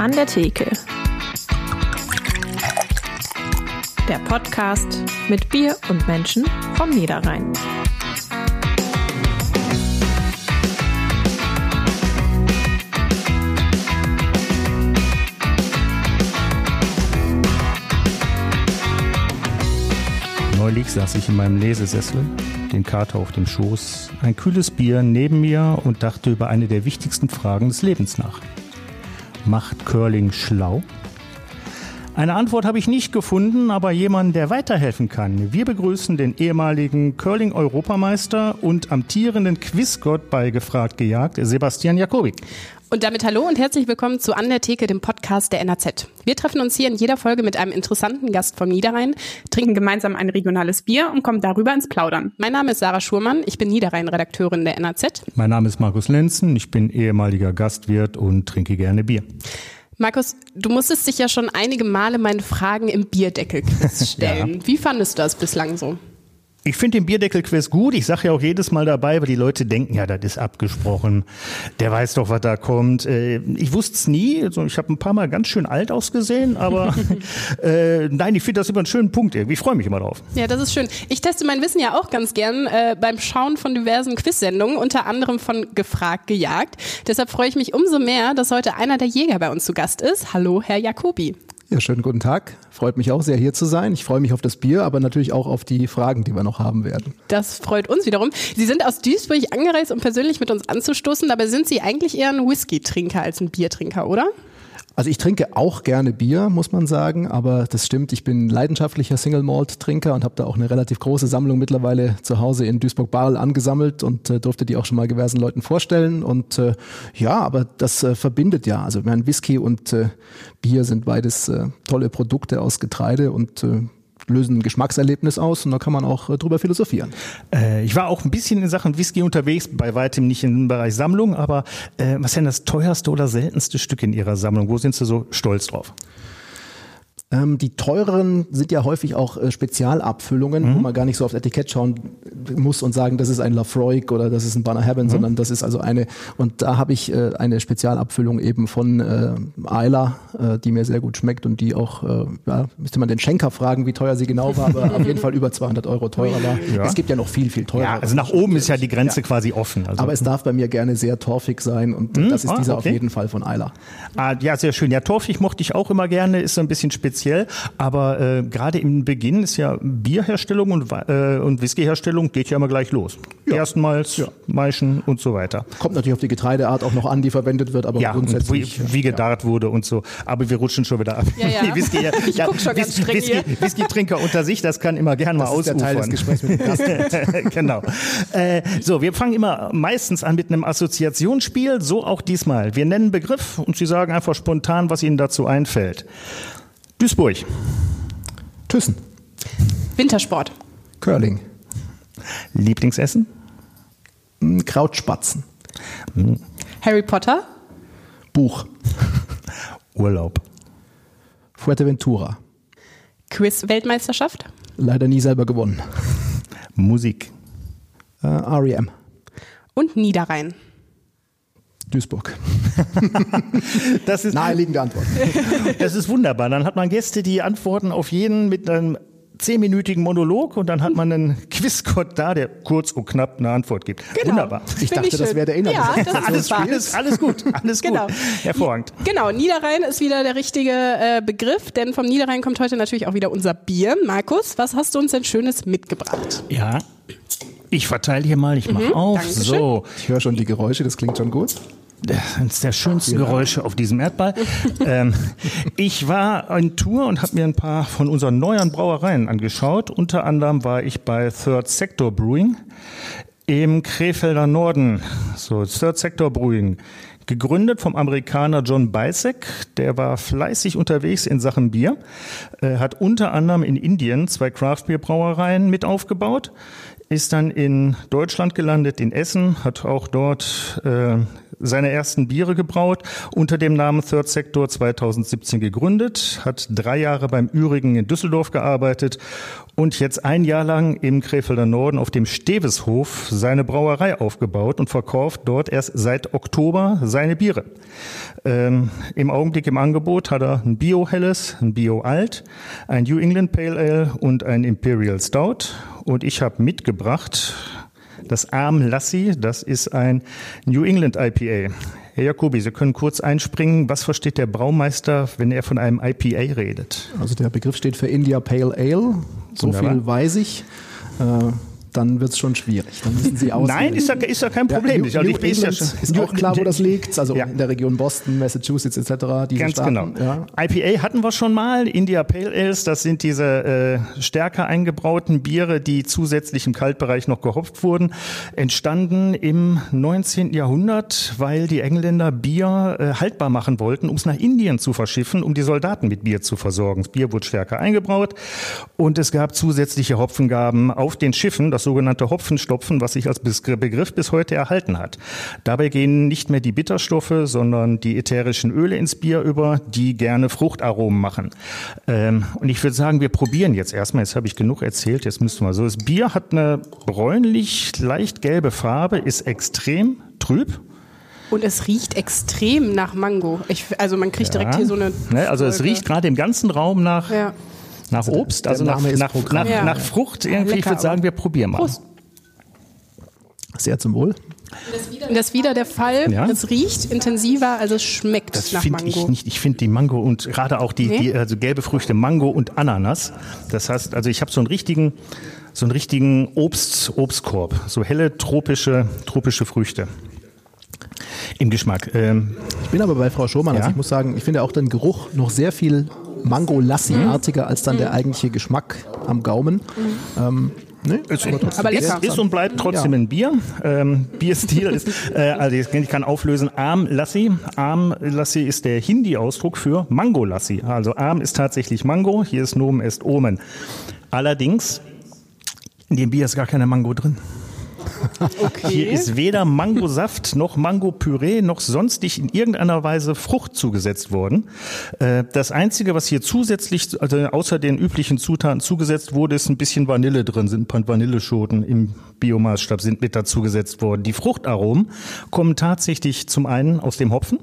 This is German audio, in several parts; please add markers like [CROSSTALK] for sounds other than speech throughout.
An der Theke. Der Podcast mit Bier und Menschen vom Niederrhein. Neulich saß ich in meinem Lesesessel, den Kater auf dem Schoß, ein kühles Bier neben mir und dachte über eine der wichtigsten Fragen des Lebens nach. Macht Curling schlau? Eine Antwort habe ich nicht gefunden, aber jemanden, der weiterhelfen kann. Wir begrüßen den ehemaligen Curling-Europameister und amtierenden Quizgott bei Gefragt gejagt, Sebastian Jakobi. Und damit hallo und herzlich willkommen zu An der Theke, dem Podcast der NAZ. Wir treffen uns hier in jeder Folge mit einem interessanten Gast vom Niederrhein, trinken gemeinsam ein regionales Bier und kommen darüber ins Plaudern. Mein Name ist Sarah Schurmann, ich bin Niederrhein-Redakteurin der NAZ. Mein Name ist Markus Lenzen, ich bin ehemaliger Gastwirt und trinke gerne Bier. Markus, du musstest dich ja schon einige Male meine Fragen im Bierdeckel-Quiz [LAUGHS] stellen. ja. Wie fandest du das bislang so? Ich finde den Bierdeckel-Quiz gut. Ich sage ja auch jedes Mal dabei, weil die Leute denken, ja, das ist abgesprochen. Der weiß doch, was da kommt. Äh, ich wusste es nie. Also ich habe ein paar Mal ganz schön alt ausgesehen, aber [LAUGHS] äh, nein, ich finde das immer einen schönen Punkt irgendwie. Ich freue mich immer drauf. Ja, das ist schön. Ich teste mein Wissen ja auch ganz gern äh, beim Schauen von diversen Quiz-Sendungen, unter anderem von Gefragt, Gejagt. Deshalb freue ich mich umso mehr, dass heute einer der Jäger bei uns zu Gast ist. Hallo, Herr Jacobi. Ja, schönen guten Tag. Freut mich auch sehr, hier zu sein. Ich freue mich auf das Bier, aber natürlich auch auf die Fragen, die wir noch haben werden. Das freut uns wiederum. Sie sind aus Duisburg angereist, um persönlich mit uns anzustoßen. Dabei sind Sie eigentlich eher ein Whisky-Trinker als ein Biertrinker, oder? Also ich trinke auch gerne Bier, muss man sagen, aber das stimmt, ich bin leidenschaftlicher Single Malt Trinker und habe da auch eine relativ große Sammlung mittlerweile zu Hause in Duisburg-Barl angesammelt und äh, durfte die auch schon mal diversen Leuten vorstellen und äh, ja, aber das äh, verbindet ja, also mein Whisky und äh, Bier sind beides äh, tolle Produkte aus Getreide und äh, lösen Geschmackserlebnis aus und da kann man auch äh, drüber philosophieren. Äh, ich war auch ein bisschen in Sachen Whisky unterwegs, bei weitem nicht im Bereich Sammlung, aber äh, was ist denn das teuerste oder seltenste Stück in Ihrer Sammlung? Wo sind Sie so stolz drauf? Ähm, die teureren sind ja häufig auch äh, Spezialabfüllungen, mhm. wo man gar nicht so aufs Etikett schauen muss und sagen, das ist ein Lafroig oder das ist ein Banner Heaven, mhm. sondern das ist also eine, und da habe ich äh, eine Spezialabfüllung eben von äh, Ayla, äh, die mir sehr gut schmeckt und die auch, äh, ja, müsste man den Schenker fragen, wie teuer sie genau war, aber auf jeden Fall über 200 Euro teurer war. Ja. Es gibt ja noch viel, viel teurer. Ja, also nach oben ist ja die Grenze ja. quasi offen. Also. Aber es darf bei mir gerne sehr torfig sein und mhm. das ist ah, dieser okay. auf jeden Fall von Ayla. Ah, ja, sehr schön. Ja, torfig mochte ich auch immer gerne, ist so ein bisschen speziell, aber äh, gerade im Beginn ist ja Bierherstellung und, äh, und Whiskyherstellung geht ja immer gleich los. Ja. Erstmals ja. Maischen und so weiter. Kommt natürlich auf die Getreideart auch noch an, die verwendet wird, aber ja, grundsätzlich. Wie, wie gedarrt wurde und so. Aber wir rutschen schon wieder ab. Ja, ja. [LAUGHS] Whisky, ich ja, guck schon ganz Whisky, Whisky, Whisky-Trinker unter sich, das kann immer gern mal das ausufern. Ist der Teil des Gesprächs mit dem [LAUGHS] genau. Äh, so, wir fangen immer meistens an mit einem Assoziationsspiel, so auch diesmal. Wir nennen Begriff und Sie sagen einfach spontan, was Ihnen dazu einfällt. Duisburg. Thyssen. Wintersport. Curling. Lieblingsessen? Hm, Krautspatzen. Hm. Harry Potter. Buch. [LAUGHS] Urlaub. Fuerteventura. Quiz-Weltmeisterschaft? Leider nie selber gewonnen. Musik. Äh, REM. Und Niederrhein. Duisburg. [LAUGHS] das ist naheliegende Antwort. Das ist wunderbar. Dann hat man Gäste, die antworten auf jeden mit einem zehnminütigen Monolog und dann hat man einen Quizgott da, der kurz und knapp eine Antwort gibt. Genau. Wunderbar. Ich dachte, das wäre der Inhalt. Ja, das ist alles, alles, alles gut, alles genau. gut. Hervorragend. Genau, Niederrhein ist wieder der richtige äh, Begriff, denn vom Niederrhein kommt heute natürlich auch wieder unser Bier. Markus, was hast du uns denn Schönes mitgebracht? Ja, ich verteile hier mal, ich mache mhm, auf. Dankeschön. So. Ich höre schon die Geräusche, das klingt schon gut eines der schönsten Geräusche auf diesem Erdball. [LAUGHS] ähm, ich war in Tour und habe mir ein paar von unseren neuen Brauereien angeschaut. Unter anderem war ich bei Third Sector Brewing im Krefelder Norden. So, Third Sector Brewing. Gegründet vom Amerikaner John Bisek, der war fleißig unterwegs in Sachen Bier, äh, hat unter anderem in Indien zwei Craft-Bier-Brauereien mit aufgebaut, ist dann in Deutschland gelandet, in Essen, hat auch dort äh, seine ersten Biere gebraut, unter dem Namen Third Sector 2017 gegründet, hat drei Jahre beim Ürigen in Düsseldorf gearbeitet und jetzt ein Jahr lang im Krefelder Norden auf dem Steveshof seine Brauerei aufgebaut und verkauft dort erst seit Oktober seine Biere. Ähm, Im Augenblick im Angebot hat er ein Bio-Helles, ein Bio-Alt, ein New England Pale Ale und ein Imperial Stout. Und ich habe mitgebracht das Arm Lassie, das ist ein New England IPA. Herr Jacobi, Sie können kurz einspringen. Was versteht der Braumeister, wenn er von einem IPA redet? Also der Begriff steht für India Pale Ale. So Wunderbar. viel weiß ich. Dann wird es schon schwierig. Dann müssen Sie [LAUGHS] Nein, ist ja, ist ja kein Problem. Ja, New, New ist, ja, ist auch klar, wo das [LAUGHS] liegt. Also ja. in der Region Boston, Massachusetts etc. Diese Ganz Staaten. genau. Ja. IPA hatten wir schon mal. India Pale Ales, das sind diese äh, stärker eingebrauten Biere, die zusätzlich im Kaltbereich noch gehopft wurden. Entstanden im 19. Jahrhundert, weil die Engländer Bier äh, haltbar machen wollten, um es nach Indien zu verschiffen, um die Soldaten mit Bier zu versorgen. Das Bier wurde stärker eingebraut und es gab zusätzliche Hopfengaben auf den Schiffen. Das das sogenannte Hopfenstopfen, was sich als Begriff bis heute erhalten hat. Dabei gehen nicht mehr die Bitterstoffe, sondern die ätherischen Öle ins Bier über, die gerne Fruchtaromen machen. Ähm, und ich würde sagen, wir probieren jetzt erstmal, jetzt habe ich genug erzählt, jetzt müssen wir so. Das Bier hat eine bräunlich, leicht gelbe Farbe, ist extrem trüb. Und es riecht extrem nach Mango. Ich, also man kriegt direkt hier so eine. Ne, also es riecht gerade im ganzen Raum nach ja. Nach also Obst, also nach, nach, nach, ja. nach, Frucht irgendwie. Lecker, ich würde sagen, wir probieren mal. Prost. Sehr zum Wohl. Das ist wieder der Fall. Ja? Es riecht intensiver, als es schmeckt das nach Mango. Ich nicht. Ich finde die Mango und gerade auch die, nee? die also gelbe Früchte Mango und Ananas. Das heißt, also ich habe so einen richtigen so einen richtigen Obst Obstkorb, so helle tropische tropische Früchte im Geschmack. Ähm, ich bin aber bei Frau Schomann. Ja? Also ich muss sagen, ich finde auch den Geruch noch sehr viel Mango-Lassi-artiger als dann der eigentliche Geschmack am Gaumen. Mhm. Ähm, Nee, ist, aber, aber lecker. Ist, ist und bleibt trotzdem ja. ein Bier. Ähm, Bierstil ist, [LAUGHS] äh, also ich kann auflösen, Arm Lassi. Arm Lassi ist der Hindi-Ausdruck für Mango Lassi. Also Arm ist tatsächlich Mango, hier ist Nomen est Omen. Allerdings, in dem Bier ist gar keine Mango drin. [LAUGHS] Okay. Hier ist weder Mangosaft noch Mangopüree noch sonstig in irgendeiner Weise Frucht zugesetzt worden. Äh, das Einzige, was hier zusätzlich, also außer den üblichen Zutaten zugesetzt wurde, ist ein bisschen Vanille drin, sind Vanilleschoten im Biomaßstab sind mit dazugesetzt worden. Die Fruchtaromen kommen tatsächlich zum einen aus dem Hopfen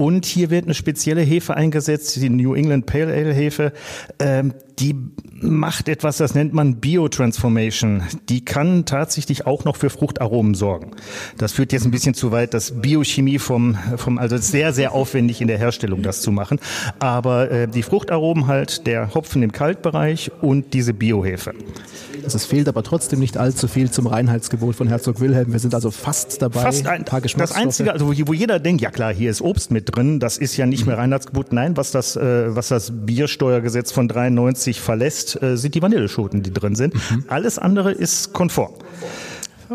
und hier wird eine spezielle Hefe eingesetzt, die New England Pale Ale Hefe. Ähm, die macht etwas, das nennt man Biotransformation. Die kann tatsächlich auch noch für Fruchtaromen sorgen. Das führt jetzt ein bisschen zu weit, das Biochemie vom, vom also sehr, sehr aufwendig in der Herstellung, das zu machen. Aber äh, die Fruchtaromen halt, der Hopfen im Kaltbereich und diese Biohefe. Also es fehlt aber trotzdem nicht allzu viel zum Reinheitsgebot von Herzog Wilhelm. Wir sind also fast dabei. Fast ein, ein paar Das Einzige, also wo, wo, jeder denkt, ja klar, hier ist Obst mit drin, das ist ja nicht mehr Reinheitsgebot. Nein, was das, äh, was das Biersteuergesetz von 93 verlässt, äh, sind die Vanilleschoten, die drin sind. Mhm. Alles andere ist konform.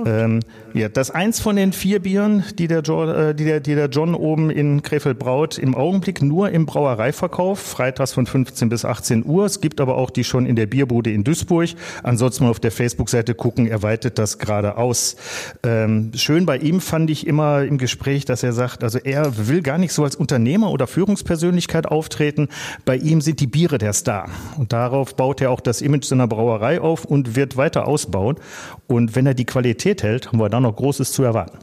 Ähm, ja, das eins von den vier Bieren, die der, jo äh, die, der, die der John oben in Krefeld braut, im Augenblick nur im Brauereiverkauf, freitags von 15 bis 18 Uhr. Es gibt aber auch die schon in der Bierbude in Duisburg. Ansonsten mal auf der Facebook-Seite gucken, er weitet das gerade aus. Ähm, schön bei ihm fand ich immer im Gespräch, dass er sagt, also er will gar nicht so als Unternehmer oder Führungspersönlichkeit auftreten. Bei ihm sind die Biere der Star. Und darauf baut er auch das Image seiner Brauerei auf und wird weiter ausbauen. Und wenn er die Qualität hält, haben wir dann noch Großes zu erwarten.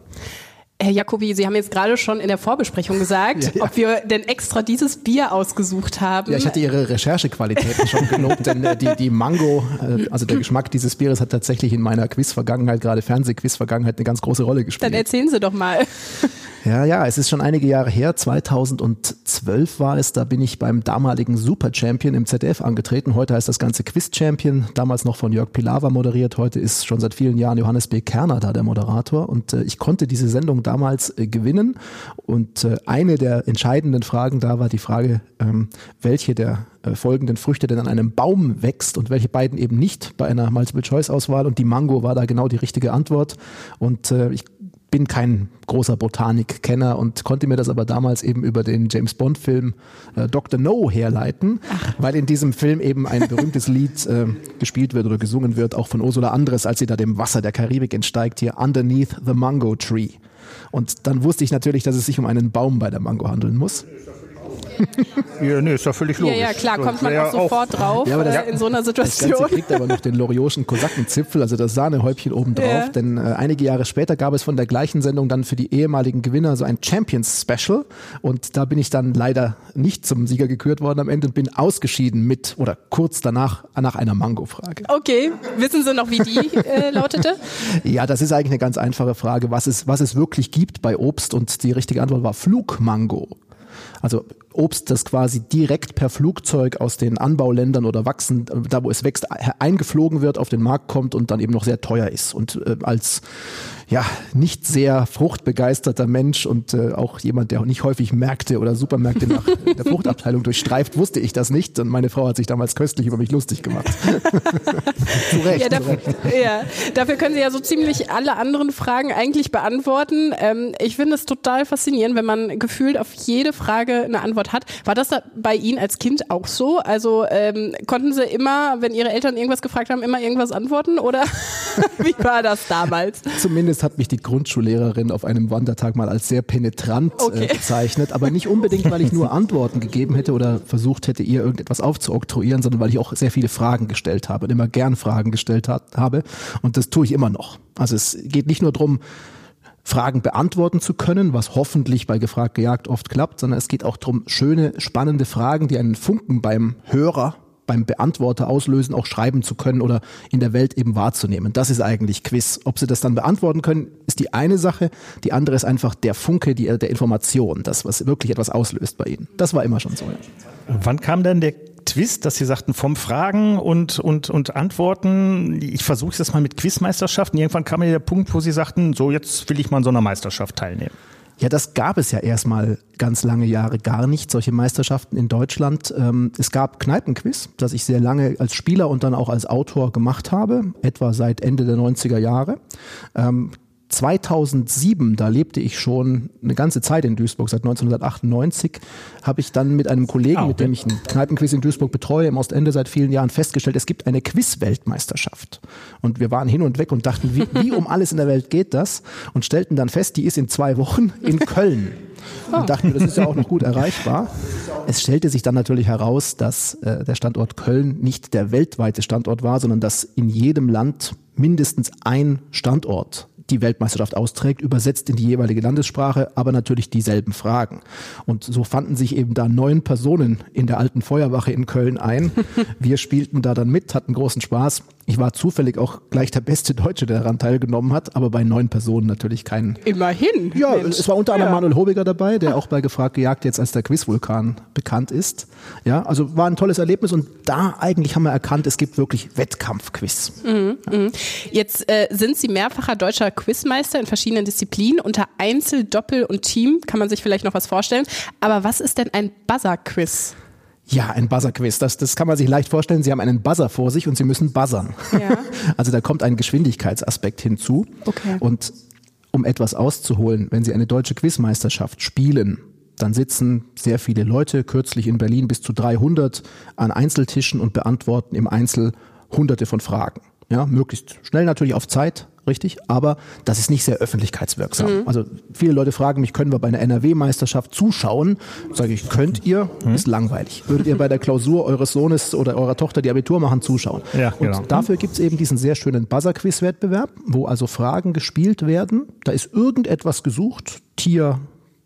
Herr Jacobi, Sie haben jetzt gerade schon in der Vorbesprechung gesagt, [LAUGHS] ja, ja. ob wir denn extra dieses Bier ausgesucht haben. Ja, ich hatte Ihre Recherchequalitäten schon gelobt, denn äh, die, die Mango, äh, also der Geschmack dieses Bieres hat tatsächlich in meiner Quiz-Vergangenheit, gerade Fernsehquiz-Vergangenheit, eine ganz große Rolle gespielt. Dann erzählen Sie doch mal. [LAUGHS] Ja, ja, es ist schon einige Jahre her. 2012 war es. Da bin ich beim damaligen Super Champion im ZDF angetreten. Heute heißt das Ganze Quiz Champion. Damals noch von Jörg Pilawa moderiert. Heute ist schon seit vielen Jahren Johannes B. Kerner da der Moderator. Und äh, ich konnte diese Sendung damals äh, gewinnen. Und äh, eine der entscheidenden Fragen da war die Frage, ähm, welche der äh, folgenden Früchte denn an einem Baum wächst und welche beiden eben nicht bei einer Multiple-Choice-Auswahl. Und die Mango war da genau die richtige Antwort. Und ich bin kein großer Botanikkenner und konnte mir das aber damals eben über den James Bond Film äh, Dr. No herleiten, Ach. weil in diesem Film eben ein berühmtes Lied äh, gespielt wird oder gesungen wird, auch von Ursula Andres, als sie da dem Wasser der Karibik entsteigt, hier Underneath the Mango Tree. Und dann wusste ich natürlich, dass es sich um einen Baum bei der Mango handeln muss. Ja, nee, ist ja völlig logisch. Ja, ja klar, kommt man auch sofort drauf ja, das, äh, in so einer Situation. Das Ganze kriegt aber noch den Lorioschen Kosakenzipfel, also das Sahnehäubchen obendrauf, ja. denn äh, einige Jahre später gab es von der gleichen Sendung dann für die ehemaligen Gewinner so ein Champions Special und da bin ich dann leider nicht zum Sieger gekürt worden am Ende und bin ausgeschieden mit oder kurz danach nach einer Mango-Frage. Okay, wissen Sie noch, wie die äh, lautete? [LAUGHS] Ja, das ist eigentlich eine ganz einfache Frage, was es, was es wirklich gibt bei Obst und die richtige Antwort war Flugmango. Also Obst, das quasi direkt per Flugzeug aus den Anbauländern oder wachsen, da wo es wächst, eingeflogen wird, auf den Markt kommt und dann eben noch sehr teuer ist. Und äh, als ja, nicht sehr fruchtbegeisterter Mensch und äh, auch jemand, der nicht häufig Märkte oder Supermärkte nach [LAUGHS] der Fruchtabteilung durchstreift, wusste ich das nicht. Und meine Frau hat sich damals köstlich über mich lustig gemacht. [LAUGHS] zu Recht. Ja dafür, ja, dafür können Sie ja so ziemlich alle anderen Fragen eigentlich beantworten. Ähm, ich finde es total faszinierend, wenn man gefühlt auf jede Frage eine Antwort hat. War das bei Ihnen als Kind auch so? Also ähm, konnten Sie immer, wenn Ihre Eltern irgendwas gefragt haben, immer irgendwas antworten? Oder [LAUGHS] wie war das damals? Zumindest hat mich die Grundschullehrerin auf einem Wandertag mal als sehr penetrant äh, okay. äh, bezeichnet, aber nicht unbedingt, weil ich nur [LAUGHS] Antworten gegeben hätte oder versucht hätte, ihr irgendetwas aufzuoktroyieren, sondern weil ich auch sehr viele Fragen gestellt habe und immer gern Fragen gestellt hat, habe. Und das tue ich immer noch. Also es geht nicht nur darum, Fragen beantworten zu können, was hoffentlich bei Gefragt gejagt oft klappt, sondern es geht auch darum, schöne, spannende Fragen, die einen Funken beim Hörer beim Beantworter auslösen, auch schreiben zu können oder in der Welt eben wahrzunehmen. Das ist eigentlich Quiz. Ob sie das dann beantworten können, ist die eine Sache. Die andere ist einfach der Funke die, der Information, das, was wirklich etwas auslöst bei ihnen. Das war immer schon so. Ja. Wann kam denn der Twist, dass Sie sagten, vom Fragen und, und, und Antworten, ich versuche es mal mit Quizmeisterschaften. Irgendwann kam mir der Punkt, wo Sie sagten, so jetzt will ich mal an so einer Meisterschaft teilnehmen. Ja, das gab es ja erstmal ganz lange Jahre gar nicht, solche Meisterschaften in Deutschland. Ähm, es gab Kneipenquiz, das ich sehr lange als Spieler und dann auch als Autor gemacht habe, etwa seit Ende der 90er Jahre. Ähm, 2007, da lebte ich schon eine ganze Zeit in Duisburg, seit 1998, habe ich dann mit einem Kollegen, ah, mit dem ich einen Kneipenquiz in Duisburg betreue, im Ostende seit vielen Jahren festgestellt, es gibt eine Quiz-Weltmeisterschaft. Und wir waren hin und weg und dachten, wie, wie um alles in der Welt geht das? Und stellten dann fest, die ist in zwei Wochen in Köln. Und dachten, das ist ja auch noch gut erreichbar. Es stellte sich dann natürlich heraus, dass äh, der Standort Köln nicht der weltweite Standort war, sondern dass in jedem Land mindestens ein Standort die Weltmeisterschaft austrägt, übersetzt in die jeweilige Landessprache, aber natürlich dieselben Fragen. Und so fanden sich eben da neun Personen in der alten Feuerwache in Köln ein. [LAUGHS] Wir spielten da dann mit, hatten großen Spaß. Ich war zufällig auch gleich der beste Deutsche, der daran teilgenommen hat, aber bei neun Personen natürlich keinen. Immerhin. Ja, Mensch. es war unter anderem ja. Manuel Hobiger dabei, der auch bei Gefragt gejagt jetzt als der Quizvulkan bekannt ist. Ja, also war ein tolles Erlebnis und da eigentlich haben wir erkannt, es gibt wirklich Wettkampfquiz. Mhm, ja. Mhm. Jetzt äh, sind Sie mehrfacher deutscher Quizmeister in verschiedenen Disziplinen. Unter Einzel, Doppel und Team kann man sich vielleicht noch was vorstellen. Aber was ist denn ein Buzzer-Quiz? Ja, ein Buzzer-Quiz. Das, das kann man sich leicht vorstellen. Sie haben einen Buzzer vor sich und Sie müssen buzzern. Ja. [LAUGHS] Also da kommt ein Geschwindigkeitsaspekt hinzu. Okay. Und um etwas auszuholen, wenn Sie eine deutsche Quizmeisterschaft spielen, dann sitzen sehr viele Leute, kürzlich in Berlin bis zu 300, an Einzeltischen und beantworten im Einzel hunderte von Fragen. Ja, möglichst schnell natürlich auf Zeit, richtig, aber das ist nicht sehr öffentlichkeitswirksam. Mhm. Also viele Leute fragen mich, können wir bei einer NRW-Meisterschaft zuschauen? Sage ich, könnt ihr? Mhm. Ist langweilig. Würdet ihr bei der Klausur eures Sohnes oder eurer Tochter, die Abitur machen, zuschauen? Ja, Und genau. dafür gibt's eben diesen sehr schönen Buzzer-Quiz-Wettbewerb, wo also Fragen gespielt werden. Da ist irgendetwas gesucht, Tier,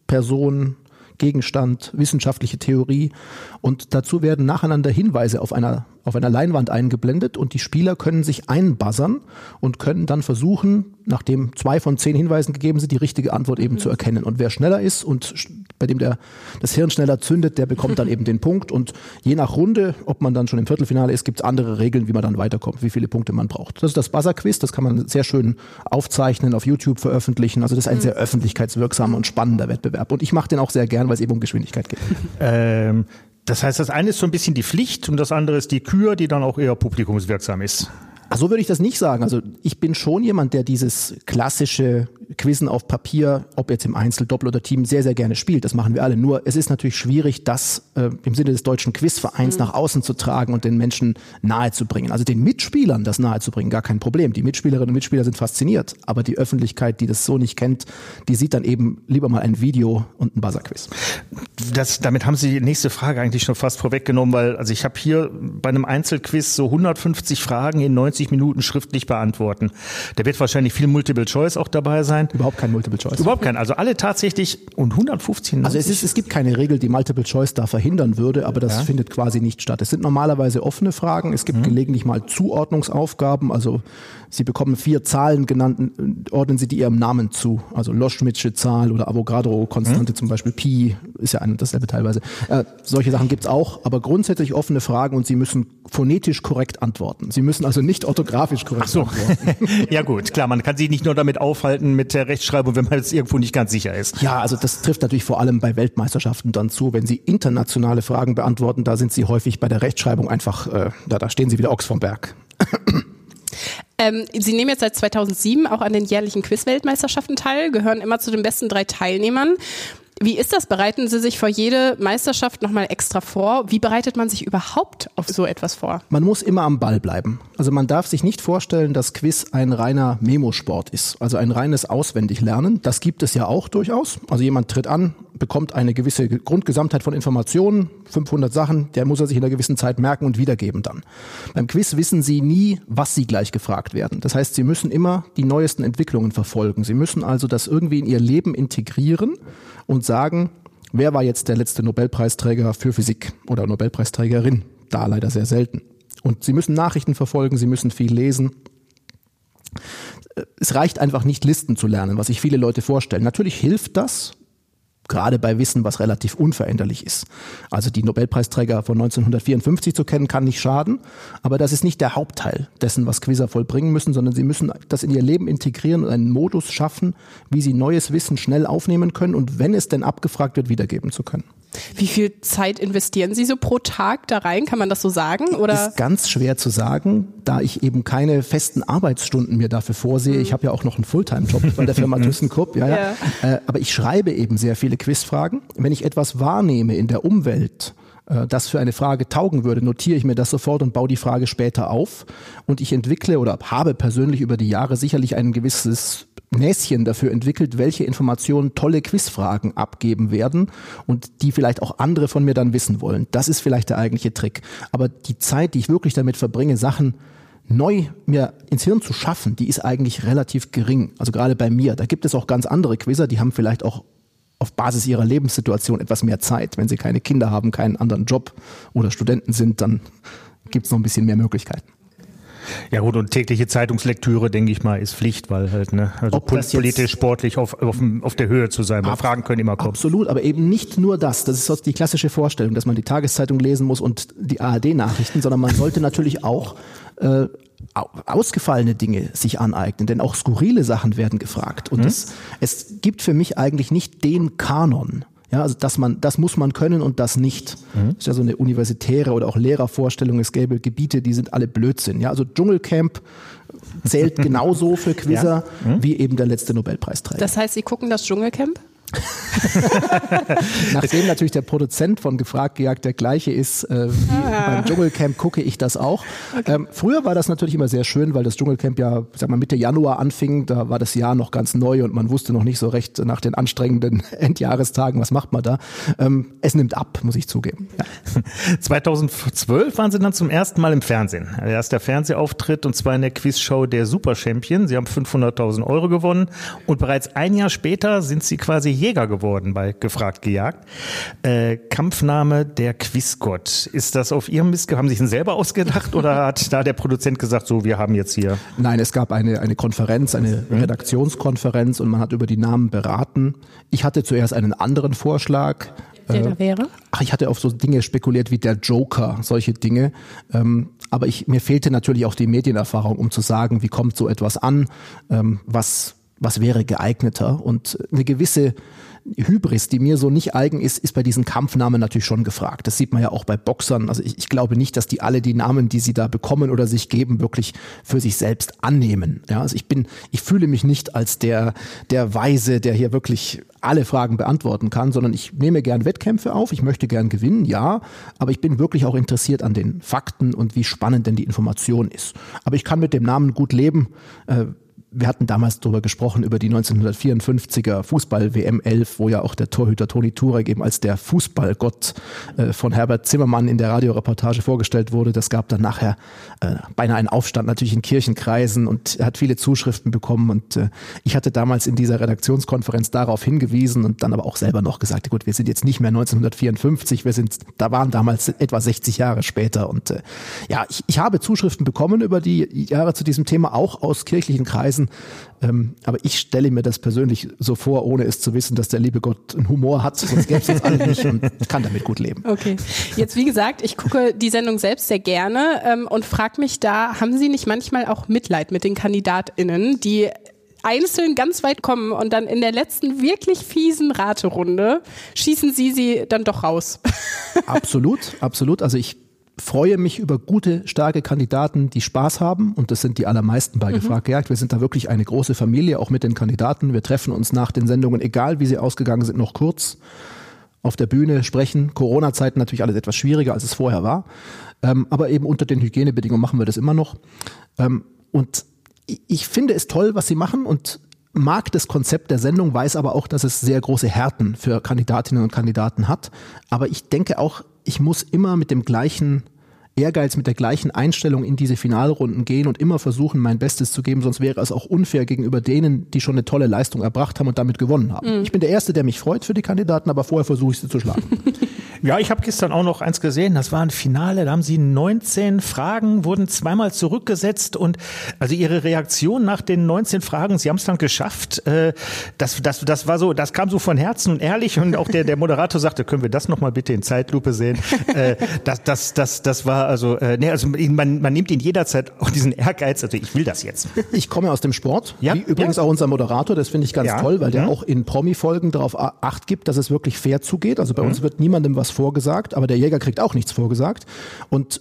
Person, Gegenstand, wissenschaftliche Theorie. Und dazu werden nacheinander Hinweise auf einer, auf einer Leinwand eingeblendet und die Spieler können sich einbuzzern und können dann versuchen, nachdem zwei von zehn Hinweisen gegeben sind, die richtige Antwort eben mhm. zu erkennen. Und wer schneller ist und bei dem der, das Hirn schneller zündet, der bekommt dann [LAUGHS] eben den Punkt. Und je nach Runde, ob man dann schon im Viertelfinale ist, gibt es andere Regeln, wie man dann weiterkommt, wie viele Punkte man braucht. Das ist das Buzzer-Quiz, das kann man sehr schön aufzeichnen, auf YouTube veröffentlichen. Also das ist ein mhm. sehr öffentlichkeitswirksamer und spannender Wettbewerb. Und ich mache den auch sehr gern, weil es eben um Geschwindigkeit geht. [LAUGHS] Ähm, das heißt, das eine ist so ein bisschen die Pflicht und das andere ist die Kür, die dann auch eher publikumswirksam ist. Ach, so würde ich das nicht sagen. Also ich bin schon jemand, der dieses klassische Quizzen auf Papier, ob jetzt im Einzel, Doppel oder Team, sehr, sehr gerne spielt. Das machen wir alle. Nur es ist natürlich schwierig, das äh, im Sinne des deutschen Quizvereins mhm. nach außen zu tragen und den Menschen nahezubringen. Also den Mitspielern das nahezubringen, gar kein Problem. Die Mitspielerinnen und Mitspieler sind fasziniert, aber die Öffentlichkeit, die das so nicht kennt, die sieht dann eben lieber mal ein Video und ein Buzzerquiz. Das, damit haben Sie die nächste Frage eigentlich schon fast vorweggenommen, weil also ich habe hier bei einem Einzelquiz so 150 Fragen in 90 Minuten schriftlich beantworten. Da wird wahrscheinlich viel Multiple Choice auch dabei sein. Überhaupt kein Multiple Choice. Überhaupt kein. Also alle tatsächlich und 115. Also es, ist, es gibt keine Regel, die Multiple Choice da verhindern würde, aber das ja. findet quasi nicht statt. Es sind normalerweise offene Fragen. Es gibt mhm. gelegentlich mal Zuordnungsaufgaben. Also Sie bekommen vier Zahlen genannt, ordnen Sie die Ihrem Namen zu. Also Loschmidtsche Zahl oder Avogadro-Konstante mhm. zum Beispiel. Pi ist ja ein und dasselbe teilweise. Äh, solche Sachen gibt's auch, aber grundsätzlich offene Fragen und Sie müssen phonetisch korrekt antworten. Sie müssen also nicht orthografisch korrekt Ach so. [LAUGHS] ja gut, klar, man kann sich nicht nur damit aufhalten mit der Rechtschreibung, wenn man jetzt irgendwo nicht ganz sicher ist. Ja, also das trifft natürlich vor allem bei Weltmeisterschaften dann zu. Wenn Sie internationale Fragen beantworten, da sind Sie häufig bei der Rechtschreibung einfach, äh, da, da stehen Sie wieder Ochs vom Berg. [CLEARS THROAT] Ähm, Sie nehmen jetzt seit 2007 auch an den jährlichen Quiz-Weltmeisterschaften teil, gehören immer zu den besten drei Teilnehmern. Wie ist das? Bereiten Sie sich vor jede Meisterschaft nochmal extra vor? Wie bereitet man sich überhaupt auf so etwas vor? Man muss immer am Ball bleiben. Also man darf sich nicht vorstellen, dass Quiz ein reiner Memosport ist, also ein reines Auswendiglernen. Das gibt es ja auch durchaus. Also jemand tritt an, bekommt eine gewisse Grundgesamtheit von Informationen, 500 Sachen, der muss er sich in einer gewissen Zeit merken und wiedergeben dann. Beim Quiz wissen Sie nie, was Sie gleich gefragt werden. Das heißt, Sie müssen immer die neuesten Entwicklungen verfolgen. Sie müssen also das irgendwie in Ihr Leben integrieren und sagen, wer war jetzt der letzte Nobelpreisträger für Physik oder Nobelpreisträgerin? Da leider sehr selten. Und Sie müssen Nachrichten verfolgen, Sie müssen viel lesen. Es reicht einfach nicht, Listen zu lernen, was sich viele Leute vorstellen. Natürlich hilft das, gerade bei Wissen, was relativ unveränderlich ist. Also die Nobelpreisträger von 1954 zu kennen, kann nicht schaden, aber das ist nicht der Hauptteil dessen, was Quizzer vollbringen müssen, sondern sie müssen das in ihr Leben integrieren und einen Modus schaffen, wie sie neues Wissen schnell aufnehmen können und wenn es denn abgefragt wird, wiedergeben zu können. Wie viel Zeit investieren Sie so pro Tag da rein? Kann man das so sagen? Oder? Ist ganz schwer zu sagen, da ich eben keine festen Arbeitsstunden mir dafür vorsehe. Mhm. Ich habe ja auch noch einen Fulltime-Job bei der Firma [LAUGHS] ThyssenKrupp. Ja, ja. ja. Äh, aber ich schreibe eben sehr viele Quizfragen. Wenn ich etwas wahrnehme in der Umwelt, äh, das für eine Frage taugen würde, notiere ich mir das sofort und baue die Frage später auf. Und ich entwickle oder habe persönlich über die Jahre sicherlich ein gewisses Näschen dafür entwickelt, welche Informationen tolle Quizfragen abgeben werden und die vielleicht auch andere von mir dann wissen wollen. Das ist vielleicht der eigentliche Trick. Aber die Zeit, die ich wirklich damit verbringe, Sachen neu mir ins Hirn zu schaffen, die ist eigentlich relativ gering. Also gerade bei mir. Da gibt es auch ganz andere Quizzer, die haben vielleicht auch auf Basis ihrer Lebenssituation etwas mehr Zeit. Wenn sie keine Kinder haben, keinen anderen Job oder Studenten sind, dann gibt es noch ein bisschen mehr Möglichkeiten. Ja gut, und tägliche Zeitungslektüre, denke ich mal, ist Pflicht, weil halt, ne, also politisch, sportlich auf, auf, auf der Höhe zu sein, weil Fragen können immer kommen. Absolut, aber eben nicht nur das. Das ist die klassische Vorstellung, dass man die Tageszeitung lesen muss und die ARD-Nachrichten, sondern man sollte natürlich auch äh, ausgefallene Dinge sich aneignen, denn auch skurrile Sachen werden gefragt. Und mhm. es, es gibt für mich eigentlich nicht den Kanon. Ja, also dass man, das muss man können und das nicht. Mhm. Das ist ja so eine universitäre oder auch Lehrervorstellung. Es gäbe Gebiete, die sind alle Blödsinn. Ja, also Dschungelcamp zählt [LAUGHS] genauso für Quizzer ja. mhm. wie eben der letzte Nobelpreisträger. Das heißt, Sie gucken das Dschungelcamp? [LAUGHS] Nachdem natürlich der Produzent von Gefragt gejagt der gleiche ist äh, wie ah. beim Dschungelcamp, gucke ich das auch. Okay. Ähm, früher war das natürlich immer sehr schön, weil das Dschungelcamp ja, sag mal, Mitte Januar anfing. Da war das Jahr noch ganz neu und man wusste noch nicht so recht nach den anstrengenden [LAUGHS] Endjahrestagen, was macht man da. Ähm, es nimmt ab, muss ich zugeben. Ja. [LAUGHS] 2012 waren Sie dann zum ersten Mal im Fernsehen. Erster Fernsehauftritt und zwar in der Quizshow der Super Champion. Sie haben 500.000 Euro gewonnen und bereits ein Jahr später sind Sie quasi Jäger geworden bei Gefragt gejagt. Äh, Kampfname der Quizgott. Ist das auf Ihrem Mist? Haben Sie sich selber ausgedacht oder [LAUGHS] hat da der Produzent gesagt, so, wir haben jetzt hier? Nein, es gab eine, eine Konferenz, eine mhm. Redaktionskonferenz und man hat über die Namen beraten. Ich hatte zuerst einen anderen Vorschlag. Der da äh, wäre? Ach, ich hatte auf so Dinge spekuliert wie der Joker, solche Dinge. Ähm, aber ich, mir fehlte natürlich auch die Medienerfahrung, um zu sagen, wie kommt so etwas an, ähm, was was wäre geeigneter und eine gewisse Hybris, die mir so nicht eigen ist, ist bei diesen Kampfnamen natürlich schon gefragt. Das sieht man ja auch bei Boxern. Also ich, ich, glaube nicht, dass die alle die Namen, die sie da bekommen oder sich geben, wirklich für sich selbst annehmen. Ja, also ich bin, ich fühle mich nicht als der, der Weise, der hier wirklich alle Fragen beantworten kann, sondern ich nehme gern Wettkämpfe auf. Ich möchte gern gewinnen, ja, aber ich bin wirklich auch interessiert an den Fakten und wie spannend denn die Information ist. Aber ich kann mit dem Namen gut leben. Äh, wir hatten damals darüber gesprochen, über die 1954er Fußball-WM 11, wo ja auch der Torhüter Toni Turek eben als der Fußballgott äh, von Herbert Zimmermann in der Radioreportage vorgestellt wurde. Das gab dann nachher äh, beinahe einen Aufstand natürlich in Kirchenkreisen und er hat viele Zuschriften bekommen. Und äh, ich hatte damals in dieser Redaktionskonferenz darauf hingewiesen und dann aber auch selber noch gesagt, gut, wir sind jetzt nicht mehr 1954, wir sind, da waren damals etwa 60 Jahre später. Und äh, ja, ich, ich habe Zuschriften bekommen über die Jahre zu diesem Thema, auch aus kirchlichen Kreisen ähm, aber ich stelle mir das persönlich so vor, ohne es zu wissen, dass der liebe Gott einen Humor hat, sonst gäbe es uns alle nicht und kann damit gut leben. Okay. Jetzt, wie gesagt, ich gucke die Sendung selbst sehr gerne ähm, und frage mich da, haben Sie nicht manchmal auch Mitleid mit den KandidatInnen, die einzeln ganz weit kommen und dann in der letzten wirklich fiesen Raterunde schießen Sie sie dann doch raus? Absolut, absolut. Also ich freue mich über gute, starke Kandidaten, die Spaß haben. Und das sind die allermeisten bei mhm. Gefragt gejagt. Wir sind da wirklich eine große Familie, auch mit den Kandidaten. Wir treffen uns nach den Sendungen, egal wie sie ausgegangen sind, noch kurz auf der Bühne sprechen. Corona-Zeiten natürlich alles etwas schwieriger, als es vorher war. Ähm, aber eben unter den Hygienebedingungen machen wir das immer noch. Ähm, und ich finde es toll, was sie machen und mag das Konzept der Sendung, weiß aber auch, dass es sehr große Härten für Kandidatinnen und Kandidaten hat. Aber ich denke auch, ich muss immer mit dem gleichen Ehrgeiz, mit der gleichen Einstellung in diese Finalrunden gehen und immer versuchen, mein Bestes zu geben, sonst wäre es auch unfair gegenüber denen, die schon eine tolle Leistung erbracht haben und damit gewonnen haben. Mhm. Ich bin der Erste, der mich freut für die Kandidaten, aber vorher versuche ich sie zu schlagen. [LAUGHS] Ja, ich habe gestern auch noch eins gesehen, das war ein Finale, da haben sie 19 Fragen, wurden zweimal zurückgesetzt und also ihre Reaktion nach den 19 Fragen, sie haben es dann geschafft, äh, das, das, das war so, das kam so von Herzen und ehrlich und auch der, der Moderator sagte, können wir das nochmal bitte in Zeitlupe sehen? Äh, das, das, das, das war also, äh, nee, also man, man nimmt ihn jederzeit auch diesen Ehrgeiz, also ich will das jetzt. Ich komme aus dem Sport, ja? wie übrigens ja. auch unser Moderator, das finde ich ganz ja. toll, weil der mhm. auch in Promi-Folgen darauf acht gibt, dass es wirklich fair zugeht. Also bei mhm. uns wird niemandem was was vorgesagt, aber der Jäger kriegt auch nichts vorgesagt. Und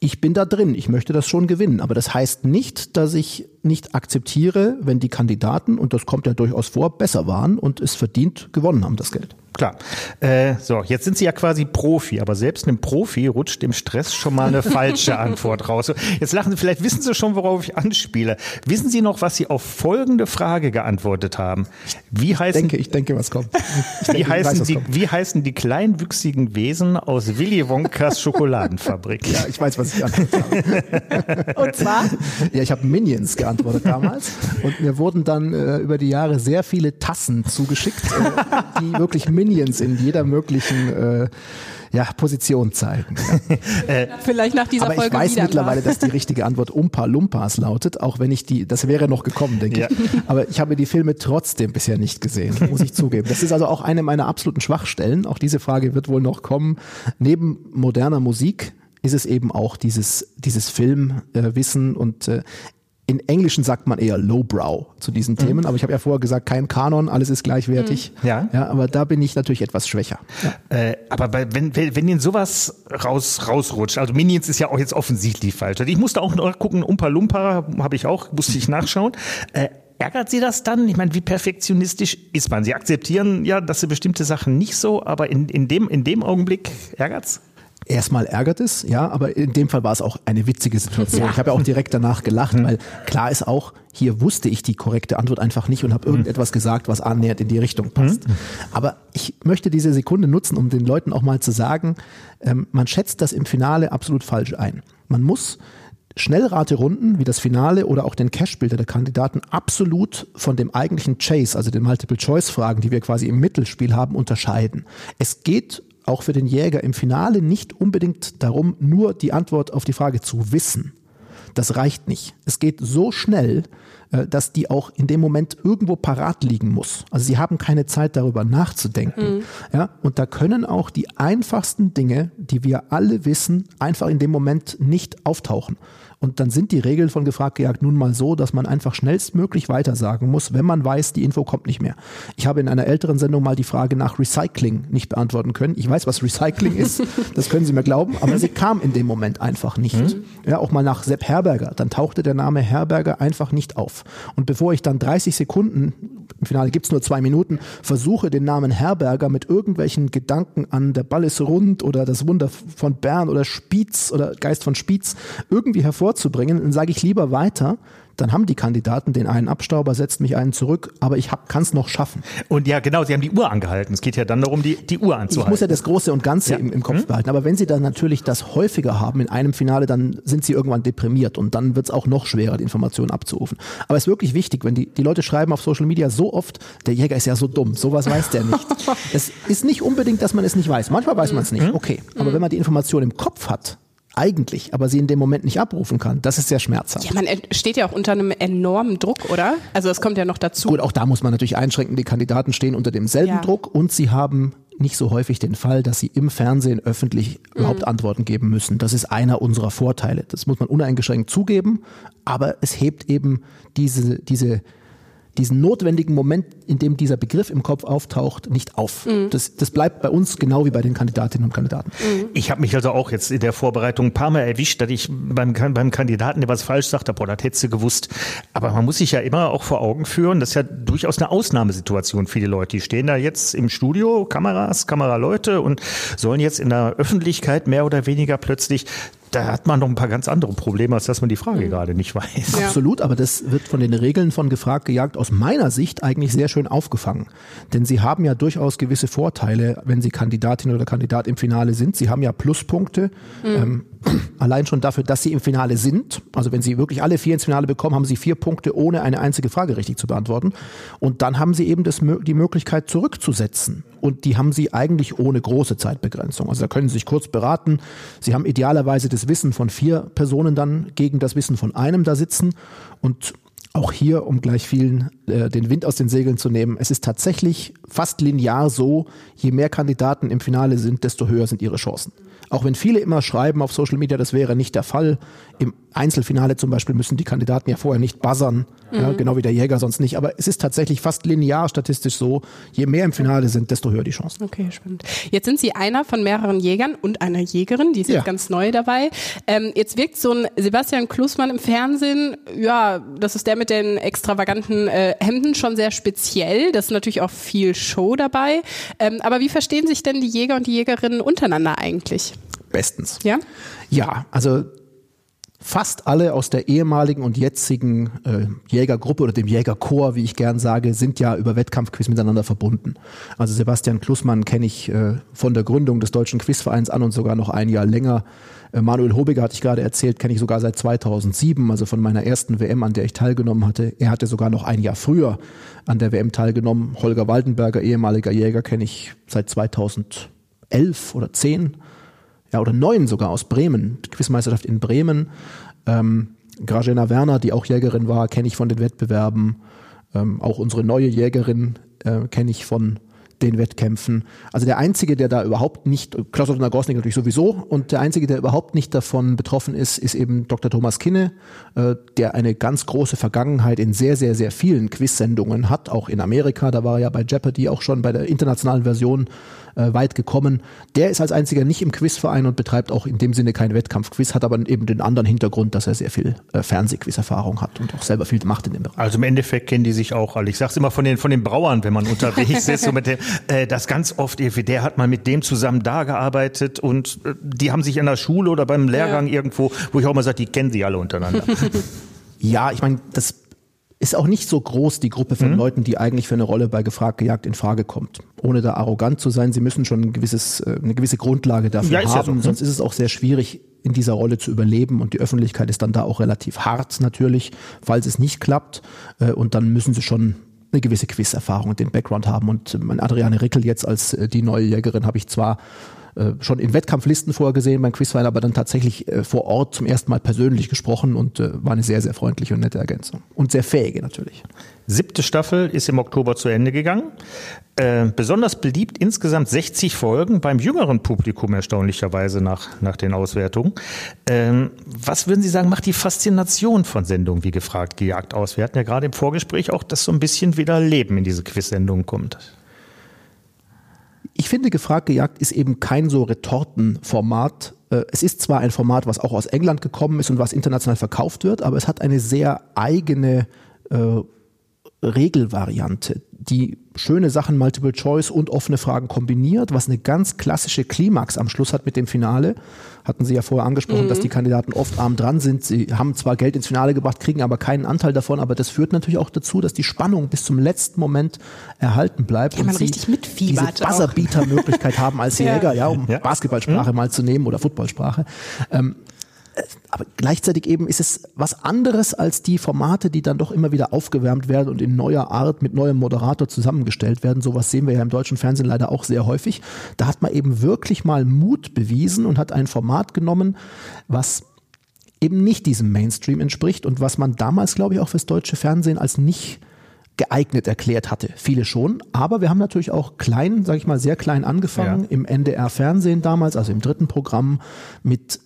ich bin da drin, ich möchte das schon gewinnen. Aber das heißt nicht, dass ich nicht akzeptiere, wenn die Kandidaten, und das kommt ja durchaus vor, besser waren und es verdient gewonnen haben, das Geld. Klar. Äh, so, jetzt sind Sie ja quasi Profi, aber selbst einem Profi rutscht im Stress schon mal eine [LAUGHS] falsche Antwort raus. Jetzt lachen Sie, vielleicht wissen Sie schon, worauf ich anspiele. Wissen Sie noch, was Sie auf folgende Frage geantwortet haben? Wie heißen, ich denke, ich denke, was kommt. [LAUGHS] Denke, wie, heißen weiß, die, kommt. wie heißen die kleinwüchsigen Wesen aus Willy Wonkas [LAUGHS] Schokoladenfabrik? ja, ich weiß, was ich antwortet habe. Und zwar? Ja, ich habe Minions geantwortet damals und mir wurden dann äh, über die Jahre sehr viele Tassen zugeschickt, äh, die wirklich Minions Minions in jeder möglichen äh, ja, Position zeigen. äh, Vielleicht nach dieser aber Folge ich weiß mittlerweile, dass die richtige Antwort Umpa Lumpas lautet, auch wenn ich die, das wäre noch gekommen, denke ja. ich. Aber ich habe die Filme trotzdem bisher nicht gesehen, muss ich zugeben. Das ist also auch eine meiner absoluten Schwachstellen. Auch diese Frage wird wohl noch kommen. Neben moderner Musik ist es eben auch dieses, dieses Filmwissen äh, und äh, in Englischen sagt man eher Lowbrow zu diesen mhm. Themen, aber ich habe ja vorher gesagt, kein Kanon, alles ist gleichwertig. Mhm. Ja. ja. Aber da bin ich natürlich etwas schwächer. Ja. Äh, aber bei, wenn, wenn, wenn Ihnen sowas raus, rausrutscht, also Minions ist ja auch jetzt offensichtlich falsch. Also ich musste auch noch gucken, Umpa Lumpa habe ich auch, musste ich nachschauen. [LAUGHS] Äh, Ärgert Sie das dann? Ich meine, wie perfektionistisch ist man? Sie akzeptieren ja, dass Sie bestimmte Sachen nicht so, aber in, in, dem, in dem Augenblick ärgert's? Erstmal ärgert es, ja, aber in dem Fall war es auch eine witzige Situation. Ja. Ich habe ja auch direkt danach gelacht, mhm. weil klar ist auch, hier wusste ich die korrekte Antwort einfach nicht und habe mhm. irgendetwas gesagt, was annähernd in die Richtung passt. Mhm. Aber ich möchte diese Sekunde nutzen, um den Leuten auch mal zu sagen, ähm, man schätzt das im Finale absolut falsch ein. Man muss Schnellraterunden wie das Finale oder auch den Cash-Bilder der Kandidaten absolut von dem eigentlichen Chase, also den Multiple-Choice-Fragen, die wir quasi im Mittelspiel haben, unterscheiden. Es geht auch für den Jäger im Finale nicht unbedingt darum, nur die Antwort auf die Frage zu wissen. Das reicht nicht. Es geht so schnell, äh, dass die auch in dem Moment irgendwo parat liegen muss. Also sie haben keine Zeit darüber nachzudenken. Mhm. Ja, und da können auch die einfachsten Dinge, die wir alle wissen, einfach in dem Moment nicht auftauchen. Und dann sind die Regeln von gefragt gejagt nun mal so, dass man einfach schnellstmöglich weitersagen muss, wenn man weiß, die Info kommt nicht mehr. Ich habe in einer älteren Sendung mal die Frage nach Recycling nicht beantworten können. Ich weiß, was Recycling ist, [LAUGHS] das können Sie mir glauben, aber sie kam in dem Moment einfach nicht. Mhm. Ja, auch mal nach Sepp Herberger, dann tauchte der Name Herberger einfach nicht auf. Und bevor ich dann 30 Sekunden, im Finale gibt's nur zwei Minuten, versuche den Namen Herberger mit irgendwelchen Gedanken an der Ball ist rund oder das Wunder von Bern oder Spiez oder Geist von Spiez irgendwie hervor vorzubringen, dann sage ich lieber weiter, dann haben die Kandidaten den einen Abstauber, setzt mich einen zurück, aber ich kann es noch schaffen. Und ja, genau, Sie haben die Uhr angehalten. Es geht ja dann darum, die, die Uhr anzuhalten. Ich muss ja das Große und Ganze ja. im, im, Kopf mhm. behalten. Aber wenn Sie dann natürlich das häufiger haben in einem Finale, dann sind Sie irgendwann deprimiert und dann wird es auch noch schwerer, die Informationen abzurufen. Aber es ist wirklich wichtig, wenn die, die Leute schreiben auf Social Media so oft, der Jäger ist ja so dumm, sowas weiß der nicht. [LAUGHS] es ist nicht unbedingt, dass man es nicht weiß. Manchmal weiß man es nicht, mhm. okay. Aber mhm. wenn man die Information im Kopf hat, eigentlich, aber sie in dem Moment nicht abrufen kann. Das ist sehr schmerzhaft. Ja, man steht ja auch unter einem enormen Druck, oder? Also das kommt ja noch dazu. Gut, auch da muss man natürlich einschränken. Die Kandidaten stehen unter demselben ja. Druck und sie haben nicht so häufig den Fall, dass sie im Fernsehen öffentlich mhm. überhaupt Antworten geben müssen. Das ist einer unserer Vorteile. Das muss man uneingeschränkt zugeben, aber es hebt eben diese, diese diesen notwendigen Moment, in dem dieser Begriff im Kopf auftaucht, nicht auf. Mhm. Das, das bleibt bei uns genau wie bei den Kandidatinnen und Kandidaten. Mhm. Ich habe mich also auch jetzt in der Vorbereitung ein paar Mal erwischt, dass ich beim, beim Kandidaten, der was falsch sagt, boah, das hättest du gewusst. Aber man muss sich ja immer auch vor Augen führen, das ist ja durchaus eine Ausnahmesituation für die Leute. Die stehen da jetzt im Studio, Kameras, Kameraleute und sollen jetzt in der Öffentlichkeit mehr oder weniger plötzlich da hat man noch ein paar ganz andere Probleme, als dass man die Frage mhm. gerade nicht weiß. Ja. Absolut, aber das wird von den Regeln von gefragt gejagt aus meiner Sicht eigentlich sehr schön aufgefangen. Denn sie haben ja durchaus gewisse Vorteile, wenn sie Kandidatin oder Kandidat im Finale sind. Sie haben ja Pluspunkte. Mhm. Ähm, [CLEARS THROAT] allein schon dafür, dass sie im Finale sind. Also wenn sie wirklich alle vier ins Finale bekommen, haben sie vier Punkte, ohne eine einzige Frage richtig zu beantworten. Und dann haben sie eben das, die Möglichkeit zurückzusetzen. Und die haben sie eigentlich ohne große Zeitbegrenzung. Also da können sie sich kurz beraten. Sie haben idealerweise das Wissen von vier Personen dann gegen das Wissen von einem da sitzen. Und auch hier, um gleich vielen äh, den Wind aus den Segeln zu nehmen, es ist tatsächlich fast linear so, je mehr Kandidaten im Finale sind, desto höher sind ihre Chancen. Auch wenn viele immer schreiben auf Social Media, das wäre nicht der Fall. Im Einzelfinale zum Beispiel müssen die Kandidaten ja vorher nicht buzzern, mhm. ja, genau wie der Jäger sonst nicht. Aber es ist tatsächlich fast linear statistisch so, je mehr im Finale sind, desto höher die Chancen. Okay, spannend. Jetzt sind Sie einer von mehreren Jägern und einer Jägerin, die ist ja. jetzt ganz neu dabei. Ähm, jetzt wirkt so ein Sebastian Klusmann im Fernsehen, ja, das ist der mit den extravaganten äh, Hemden schon sehr speziell. Das ist natürlich auch viel Show dabei. Ähm, aber wie verstehen sich denn die Jäger und die Jägerinnen untereinander eigentlich? bestens. Ja? Ja, also fast alle aus der ehemaligen und jetzigen äh, Jägergruppe oder dem Jägerchor, wie ich gern sage, sind ja über Wettkampfquiz miteinander verbunden. Also Sebastian Klussmann kenne ich äh, von der Gründung des Deutschen Quizvereins an und sogar noch ein Jahr länger. Äh, Manuel Hobiger hatte ich gerade erzählt, kenne ich sogar seit 2007, also von meiner ersten WM, an der ich teilgenommen hatte. Er hatte sogar noch ein Jahr früher an der WM teilgenommen. Holger Waldenberger, ehemaliger Jäger, kenne ich seit 2011 oder 10 ja, oder neun sogar aus Bremen, Quizmeisterschaft in Bremen. Ähm, Grażyna Werner, die auch Jägerin war, kenne ich von den Wettbewerben. Ähm, auch unsere neue Jägerin äh, kenne ich von den Wettkämpfen. Also der Einzige, der da überhaupt nicht, Klaus Otto Nagosnik natürlich sowieso, und der Einzige, der überhaupt nicht davon betroffen ist, ist eben Dr. Thomas Kinne, äh, der eine ganz große Vergangenheit in sehr, sehr, sehr vielen Quiz-Sendungen hat, auch in Amerika, da war er ja bei Jeopardy auch schon bei der internationalen Version äh, weit gekommen. Der ist als einziger nicht im Quizverein und betreibt auch in dem Sinne keinen Wettkampfquiz, hat aber eben den anderen Hintergrund, dass er sehr viel äh, Fernsehquiz-Erfahrung hat und auch selber viel macht in dem Bereich. Also im Endeffekt kennen die sich auch alle. Ich sag's immer von den, von den Brauern, wenn man unterwegs [LAUGHS] ist, so mit dem, äh, das ganz oft, der hat mal mit dem zusammen da gearbeitet und äh, die haben sich in der Schule oder beim Lehrgang ja. irgendwo, wo ich auch mal sage, die kennen sie alle untereinander. [LAUGHS] [LAUGHS] ja, ich meine, das ist auch nicht so groß, die Gruppe von mhm. Leuten, die eigentlich für eine Rolle bei Gefragt gejagt in Frage kommt. Ohne da arrogant zu sein, sie müssen schon ein gewisses, äh, eine gewisse Grundlage dafür ja, haben, ja so. Mhm. sonst ist es auch sehr schwierig, in dieser Rolle zu überleben und die Öffentlichkeit ist dann da auch relativ hart natürlich, falls es nicht klappt äh, und dann müssen sie schon eine gewisse Quiz-Erfahrung und den Background haben und mein Adriane Rickel jetzt als äh, die neue Jägerin habe ich zwar äh, schon in Wettkampflisten vorgesehen beim Quizwein, aber dann tatsächlich äh, vor Ort zum ersten Mal persönlich gesprochen und äh, war eine sehr, sehr freundliche und nette Ergänzung. Und sehr fähige natürlich. Siebte Staffel ist im Oktober zu Ende gegangen. Äh, besonders beliebt insgesamt 60 Folgen beim jüngeren Publikum erstaunlicherweise nach, nach den Auswertungen. Ähm, was würden Sie sagen, macht die Faszination von Sendungen wie gefragt, gejagt aus? Wir hatten ja gerade im Vorgespräch auch, dass so ein bisschen wieder Leben in diese Quiz-Sendungen kommt. Ich finde, gefragt, gejagt ist eben kein so Retortenformat. Äh, es ist zwar ein Format, was auch aus England gekommen ist und was international verkauft wird, aber es hat eine sehr eigene äh, Regelvariante, die schöne Sachen Multiple Choice und offene Fragen kombiniert, was eine ganz klassische Klimax am Schluss hat mit dem Finale. Hatten Sie ja vorher angesprochen, mhm. dass die Kandidaten oft arm dran sind. Sie haben zwar Geld ins Finale gebracht, kriegen aber keinen Anteil davon, aber das führt natürlich auch dazu, dass die Spannung bis zum letzten Moment erhalten bleibt. Ja, und man Sie richtig mitfiebert diese Buzzerbeater-Möglichkeit haben als [LAUGHS] Jäger, ja, um ja. Basketballsprache mhm. mal zu nehmen oder Footballsprache. Ähm, aber gleichzeitig eben ist es was anderes als die Formate, die dann doch immer wieder aufgewärmt werden und in neuer Art mit neuem Moderator zusammengestellt werden. Sowas sehen wir ja im deutschen Fernsehen leider auch sehr häufig. Da hat man eben wirklich mal Mut bewiesen und hat ein Format genommen, was eben nicht diesem Mainstream entspricht und was man damals, glaube ich, auch fürs deutsche Fernsehen als nicht geeignet erklärt hatte. Viele schon, aber wir haben natürlich auch klein, sage ich mal, sehr klein angefangen ja. im NDR Fernsehen damals, also im dritten Programm mit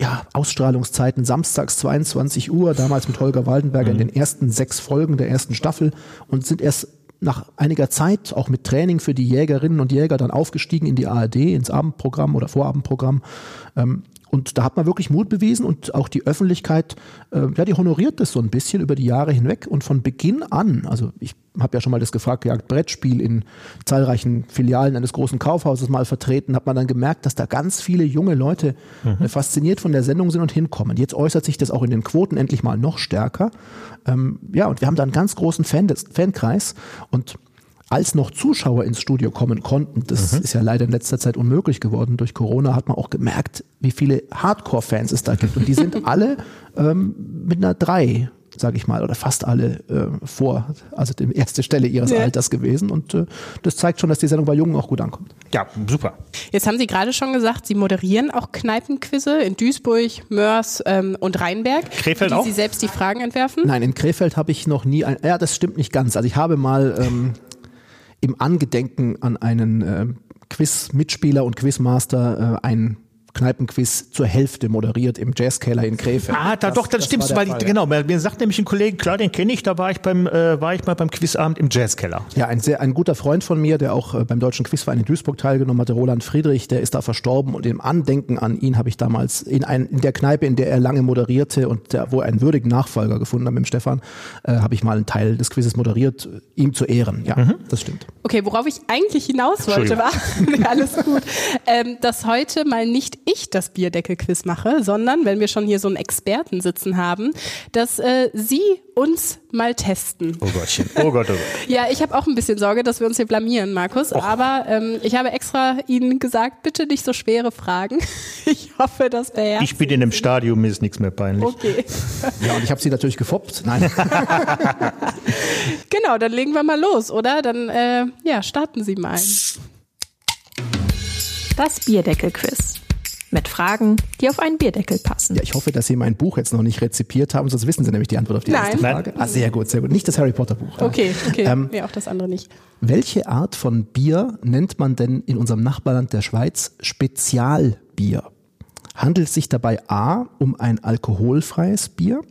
ja, Ausstrahlungszeiten samstags 22 Uhr, damals mit Holger Waldenberger mhm. in den ersten sechs Folgen der ersten Staffel und sind erst nach einiger Zeit, auch mit Training für die Jägerinnen und Jäger, dann aufgestiegen in die ARD, ins Abendprogramm oder Vorabendprogramm. Ähm, und da hat man wirklich Mut bewiesen und auch die Öffentlichkeit, äh, ja, die honoriert das so ein bisschen über die Jahre hinweg. Und von Beginn an, also ich habe ja schon mal das gefragt, gejagt Brettspiel in zahlreichen Filialen eines großen Kaufhauses mal vertreten, hat man dann gemerkt, dass da ganz viele junge Leute mhm. fasziniert von der Sendung sind und hinkommen. Jetzt äußert sich das auch in den Quoten endlich mal noch stärker. Ähm, ja, und wir haben da einen ganz großen Fan Fankreis und als noch Zuschauer ins Studio kommen konnten, das mhm. ist ja leider in letzter Zeit unmöglich geworden durch Corona, hat man auch gemerkt, wie viele Hardcore-Fans es da gibt. Und die sind [LAUGHS] alle ähm, mit einer 3 sage ich mal, oder fast alle äh, vor, also die erste Stelle ihres ja. Alters gewesen. Und äh, das zeigt schon, dass die Sendung bei Jungen auch gut ankommt. Ja, super. Jetzt haben Sie gerade schon gesagt, Sie moderieren auch Kneipenquizze in Duisburg, Mörs ähm, und Rheinberg. Krefeld die auch? Sie selbst die Fragen entwerfen? Nein, in Krefeld habe ich noch nie ein, ja, das stimmt nicht ganz. Also ich habe mal ähm, im Angedenken an einen äh, Quiz-Mitspieler und Quizmaster äh, ein Kneipenquiz zur Hälfte moderiert im Jazzkeller in Krefeld. Ah, da, das, doch, das, das stimmt, weil Fall, genau, mir sagt nämlich ein Kollege, klar, den kenne ich, da war ich beim äh, war ich mal beim Quizabend im Jazzkeller. Ja, ein sehr ein guter Freund von mir, der auch äh, beim deutschen Quizverein in Duisburg teilgenommen hatte, Roland Friedrich, der ist da verstorben und im Andenken an ihn habe ich damals in ein, in der Kneipe, in der er lange moderierte und der, wo er einen würdigen Nachfolger gefunden hat mit dem Stefan, äh, habe ich mal einen Teil des Quizzes moderiert, ihm zu ehren. Ja, mhm. das stimmt. Okay, worauf ich eigentlich hinaus wollte, war [LAUGHS] alles gut, ähm, dass heute mal nicht ich das Bierdeckel-Quiz mache, sondern wenn wir schon hier so einen Experten sitzen haben, dass äh, Sie uns mal testen. Oh Gottchen, oh Gott, oh Gott. [LAUGHS] ja, ich habe auch ein bisschen Sorge, dass wir uns hier blamieren, Markus. Och. Aber ähm, ich habe extra Ihnen gesagt, bitte nicht so schwere Fragen. [LAUGHS] ich hoffe, das wäre. Ich bin in einem Stadium, mir ist nichts mehr peinlich. Okay. [LAUGHS] ja, und ich habe Sie natürlich gefoppt. Nein. genau, dann legen wir mal los, oder? Dann äh, ja, starten Sie mal. Das Bierdeckel-Quiz mit Fragen, die auf einen Bierdeckel passen. Ja, ich hoffe, dass Sie mein Buch jetzt noch nicht rezipiert haben, sonst wissen Sie nämlich die Antwort auf die Nein. erste Frage. Ah, sehr gut, sehr gut. Nicht das Harry Potter Buch. Okay, okay. Ähm, ja, auch das andere nicht. Welche Art von Bier nennt man denn in unserem Nachbarland der Schweiz Spezialbier? Handelt es sich dabei A um ein alkoholfreies Bier?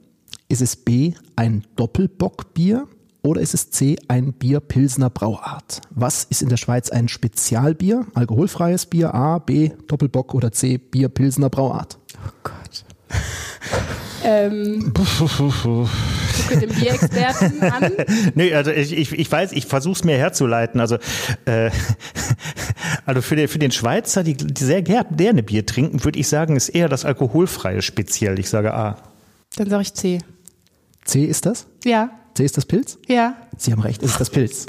Ist es B ein Doppelbockbier? Oder ist es C, ein Bier Pilsner Brauart? Was ist in der Schweiz ein Spezialbier? Alkoholfreies Bier A, B, Doppelbock oder C, Bier Pilsner Brauart? Oh Gott. [LAUGHS] ähm, gucke den Bierexperten an. [LAUGHS] nee, also ich, ich, ich weiß, ich versuche es mir herzuleiten. Also, äh, [LAUGHS] also für, den, für den Schweizer, die, die sehr gerne Bier trinken, würde ich sagen, ist eher das alkoholfreie speziell. Ich sage A. Dann sage ich C. C ist das? Ja. C ist das Pilz? Ja. Sie haben recht, es ist das Pilz.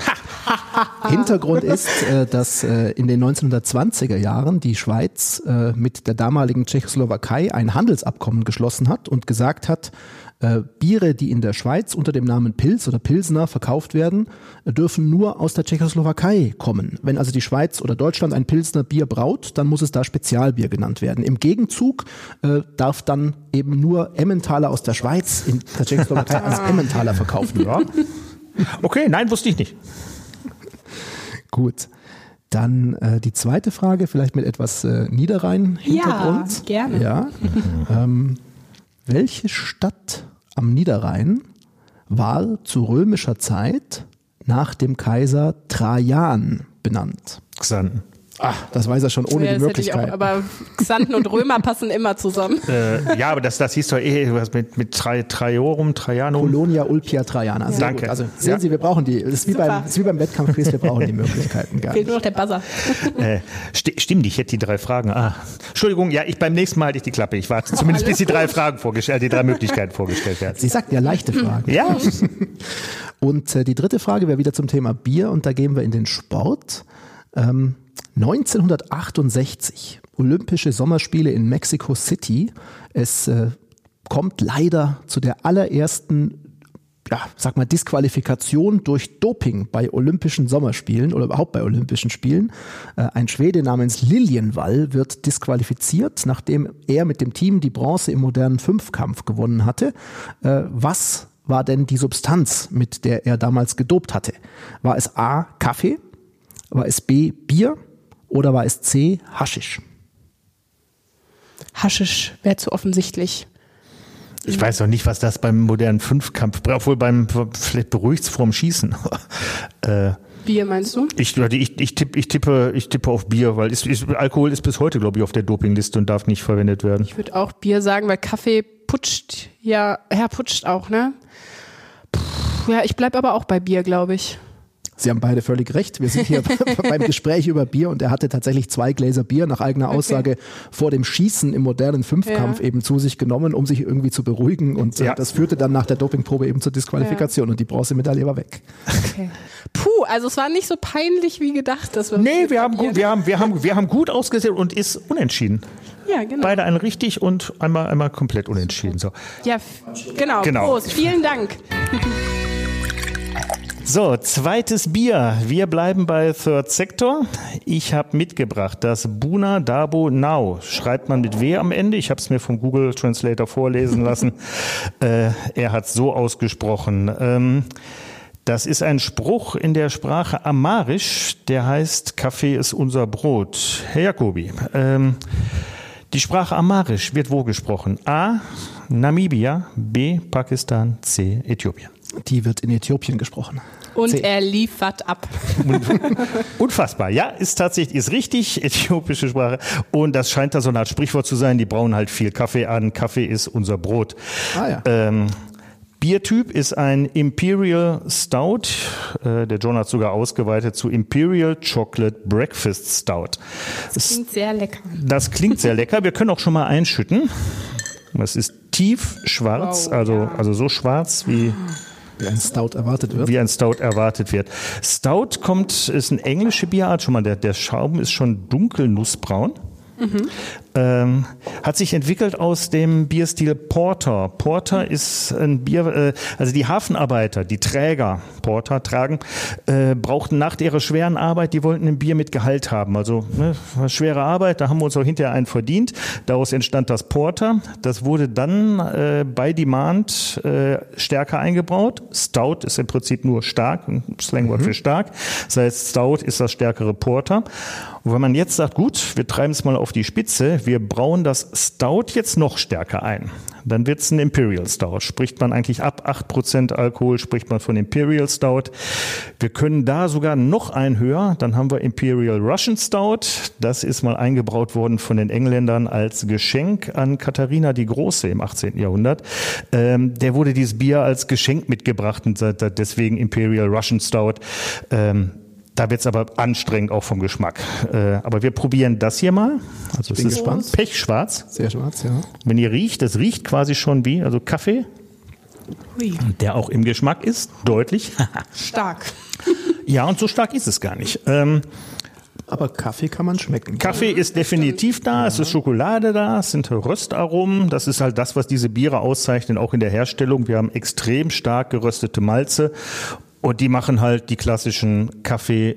[LAUGHS] Hintergrund ist, äh, dass äh, in den 1920er Jahren die Schweiz äh, mit der damaligen Tschechoslowakei ein Handelsabkommen geschlossen hat und gesagt hat, äh, Biere, die in der Schweiz unter dem Namen Pilz oder Pilsner verkauft werden, äh, dürfen nur aus der Tschechoslowakei kommen. Wenn also die Schweiz oder Deutschland ein Pilsner Bier braut, dann muss es da Spezialbier genannt werden. Im Gegenzug äh, darf dann eben nur Emmentaler aus der Schweiz in der Tschechoslowakei [LAUGHS] als Emmentaler verkauft werden. Okay, nein, wusste ich nicht. Gut. Dann äh, die zweite Frage, vielleicht mit etwas äh, Niederrhein-Hintergrund. Ja, gerne. Ja. ähm, welche Stadt am Niederrhein war zu römischer Zeit nach dem Kaiser Trajan benannt? Xanten. Ah, das weiß er schon ohne Ja, die Möglichkeit. auch, aber Xanten und Römer passen immer zusammen. [LAUGHS] Äh, ja, aber das, das hieß doch eh was mit, mit Tra, Traiorum, Traianum. Colonia Ulpia Trajana. Sehr Danke. Gut. Also sehen Ja. Sie, wir brauchen die. Das ist wie Super. beim, ist wie beim Wettkampfquiz, wir brauchen die Möglichkeiten gar Fehlt nur noch der Buzzer. Äh, sti stimmt, ich hätte die drei Fragen. Ah. Entschuldigung, ja, ich beim nächsten Mal hatte ich die Klappe. Ich warte zumindest, bis die drei Fragen vorgestellt, die drei Möglichkeiten vorgestellt werden. Sie sagten ja leichte Fragen. Ja, Und äh, die dritte Frage wäre wieder zum Thema Bier und da gehen wir in den Sport. Ähm, 1968, Olympische Sommerspiele in Mexico City. Es äh, kommt leider zu der allerersten, ja, sag mal, Disqualifikation durch Doping bei Olympischen Sommerspielen oder überhaupt bei Olympischen Spielen. Äh, ein Schwede namens Lilienwall wird disqualifiziert, nachdem er mit dem Team die Bronze im modernen Fünfkampf gewonnen hatte. Äh, was war denn die Substanz, mit der er damals gedopt hatte? War es A, Kaffee? War es B, Bier? Oder war es C, Haschisch? Haschisch wäre zu offensichtlich. ich weiß noch nicht, was das beim modernen Fünfkampf, obwohl beim, vielleicht beruhigt vorm Schießen. [LAUGHS] äh, Bier meinst du? ich, ich, ich, tippe, ich, tippe, ich tippe auf Bier, weil es, ist, Alkohol ist bis heute, glaube ich, auf der Dopingliste und darf nicht verwendet werden. Ich würde auch Bier sagen, weil Kaffee putscht ja, ja, putscht auch, ne? Puh, ja, ich bleib aber auch bei Bier, glaube ich. Sie haben beide völlig recht. Wir sind hier [LAUGHS] [LAUGHS] beim Gespräch über Bier und er hatte tatsächlich zwei Gläser Bier nach eigener Aussage vor dem Schießen im modernen Fünfkampf Ja. eben zu sich genommen, um sich irgendwie zu beruhigen. Und äh, Ja. das führte dann nach der Dopingprobe eben zur Disqualifikation und die Bronzemedaille war weg. Okay. Puh, also es war nicht so peinlich wie gedacht, dass wir. Nee, wir haben, gut, wir, haben, wir, haben, wir haben gut ausgesehen und ist unentschieden. Ja, genau. Beide einen richtig und einmal, einmal komplett unentschieden. So. Ja, genau. Genau. Prost. Vielen Dank. [LAUGHS] So, zweites Bier. Wir bleiben bei Third Sector. Ich habe mitgebracht das Buna Dabo Now. Schreibt man mit W am Ende. Ich habe es mir vom Google Translator vorlesen lassen. [LAUGHS] äh, er hat so ausgesprochen. Ähm, das ist ein Spruch in der Sprache Amarisch, der heißt Kaffee ist unser Brot. Herr Jacobi, ähm, die Sprache Amarisch wird wo gesprochen? A. Namibia, B. Pakistan, C. Äthiopien. Die wird in Äthiopien gesprochen. Und C. er liefert ab. [LAUGHS] Unfassbar. Ja, ist tatsächlich, ist richtig, [LAUGHS] äthiopische Sprache. Und das scheint da so eine Art Sprichwort zu sein. Die brauen halt viel Kaffee an. Kaffee ist unser Brot. Ah ja. Ähm, Biertyp ist ein Imperial Stout. Äh, der John hat sogar ausgeweitet zu Imperial Chocolate Breakfast Stout. Das, Klingt sehr lecker. das klingt sehr lecker. Wir können auch schon mal einschütten. Das ist tief schwarz, Wow, also, ja. also so schwarz wie Wie ein Stout erwartet wird. wie ein Stout erwartet wird. Stout kommt, ist eine englische Bierart. Schon mal, der, der Schaum ist schon dunkel nussbraun. Ähm, hat sich entwickelt aus dem Bierstil Porter. Porter ist ein Bier, äh, also die Hafenarbeiter, die Träger, Porter tragen, äh, brauchten nach ihrer schweren Arbeit, die wollten ein Bier mit Gehalt haben. Also ne, schwere Arbeit, da haben wir uns auch hinterher einen verdient. Daraus entstand das Porter. Das wurde dann äh, bei Demand äh, stärker eingebraut. Stout ist im Prinzip nur stark, ein Slangwort für stark. Das heißt, Stout ist das stärkere Porter. Und wenn man jetzt sagt, gut, wir treiben es mal auf die Spitze, wir brauen das Stout jetzt noch stärker ein, dann wird es ein Imperial Stout. Spricht man eigentlich ab 8% Alkohol, spricht man von Imperial Stout. Wir können da sogar noch ein höher, dann haben wir Imperial Russian Stout. Das ist mal eingebraut worden von den Engländern als Geschenk an Katharina die Große im 18. Jahrhundert. Ähm, der wurde dieses Bier als Geschenk mitgebracht und deswegen Imperial Russian Stout. Ähm, da wird es aber anstrengend auch vom Geschmack. Äh, aber wir probieren das hier mal. Also es bin ist gespannt. pechschwarz. Sehr schwarz, ja. Wenn ihr riecht, das riecht quasi schon wie, also Kaffee, Hui. der auch im Geschmack ist, deutlich. [LAUGHS] Stark. Ja, und so stark ist es gar nicht. Ähm, aber Kaffee kann man schmecken. Kaffee ist definitiv da, es ist Schokolade da, es sind Röstaromen. Das ist halt das, was diese Biere auszeichnen, auch in der Herstellung. Wir haben extrem stark geröstete Malze und die machen halt die klassischen Kaffee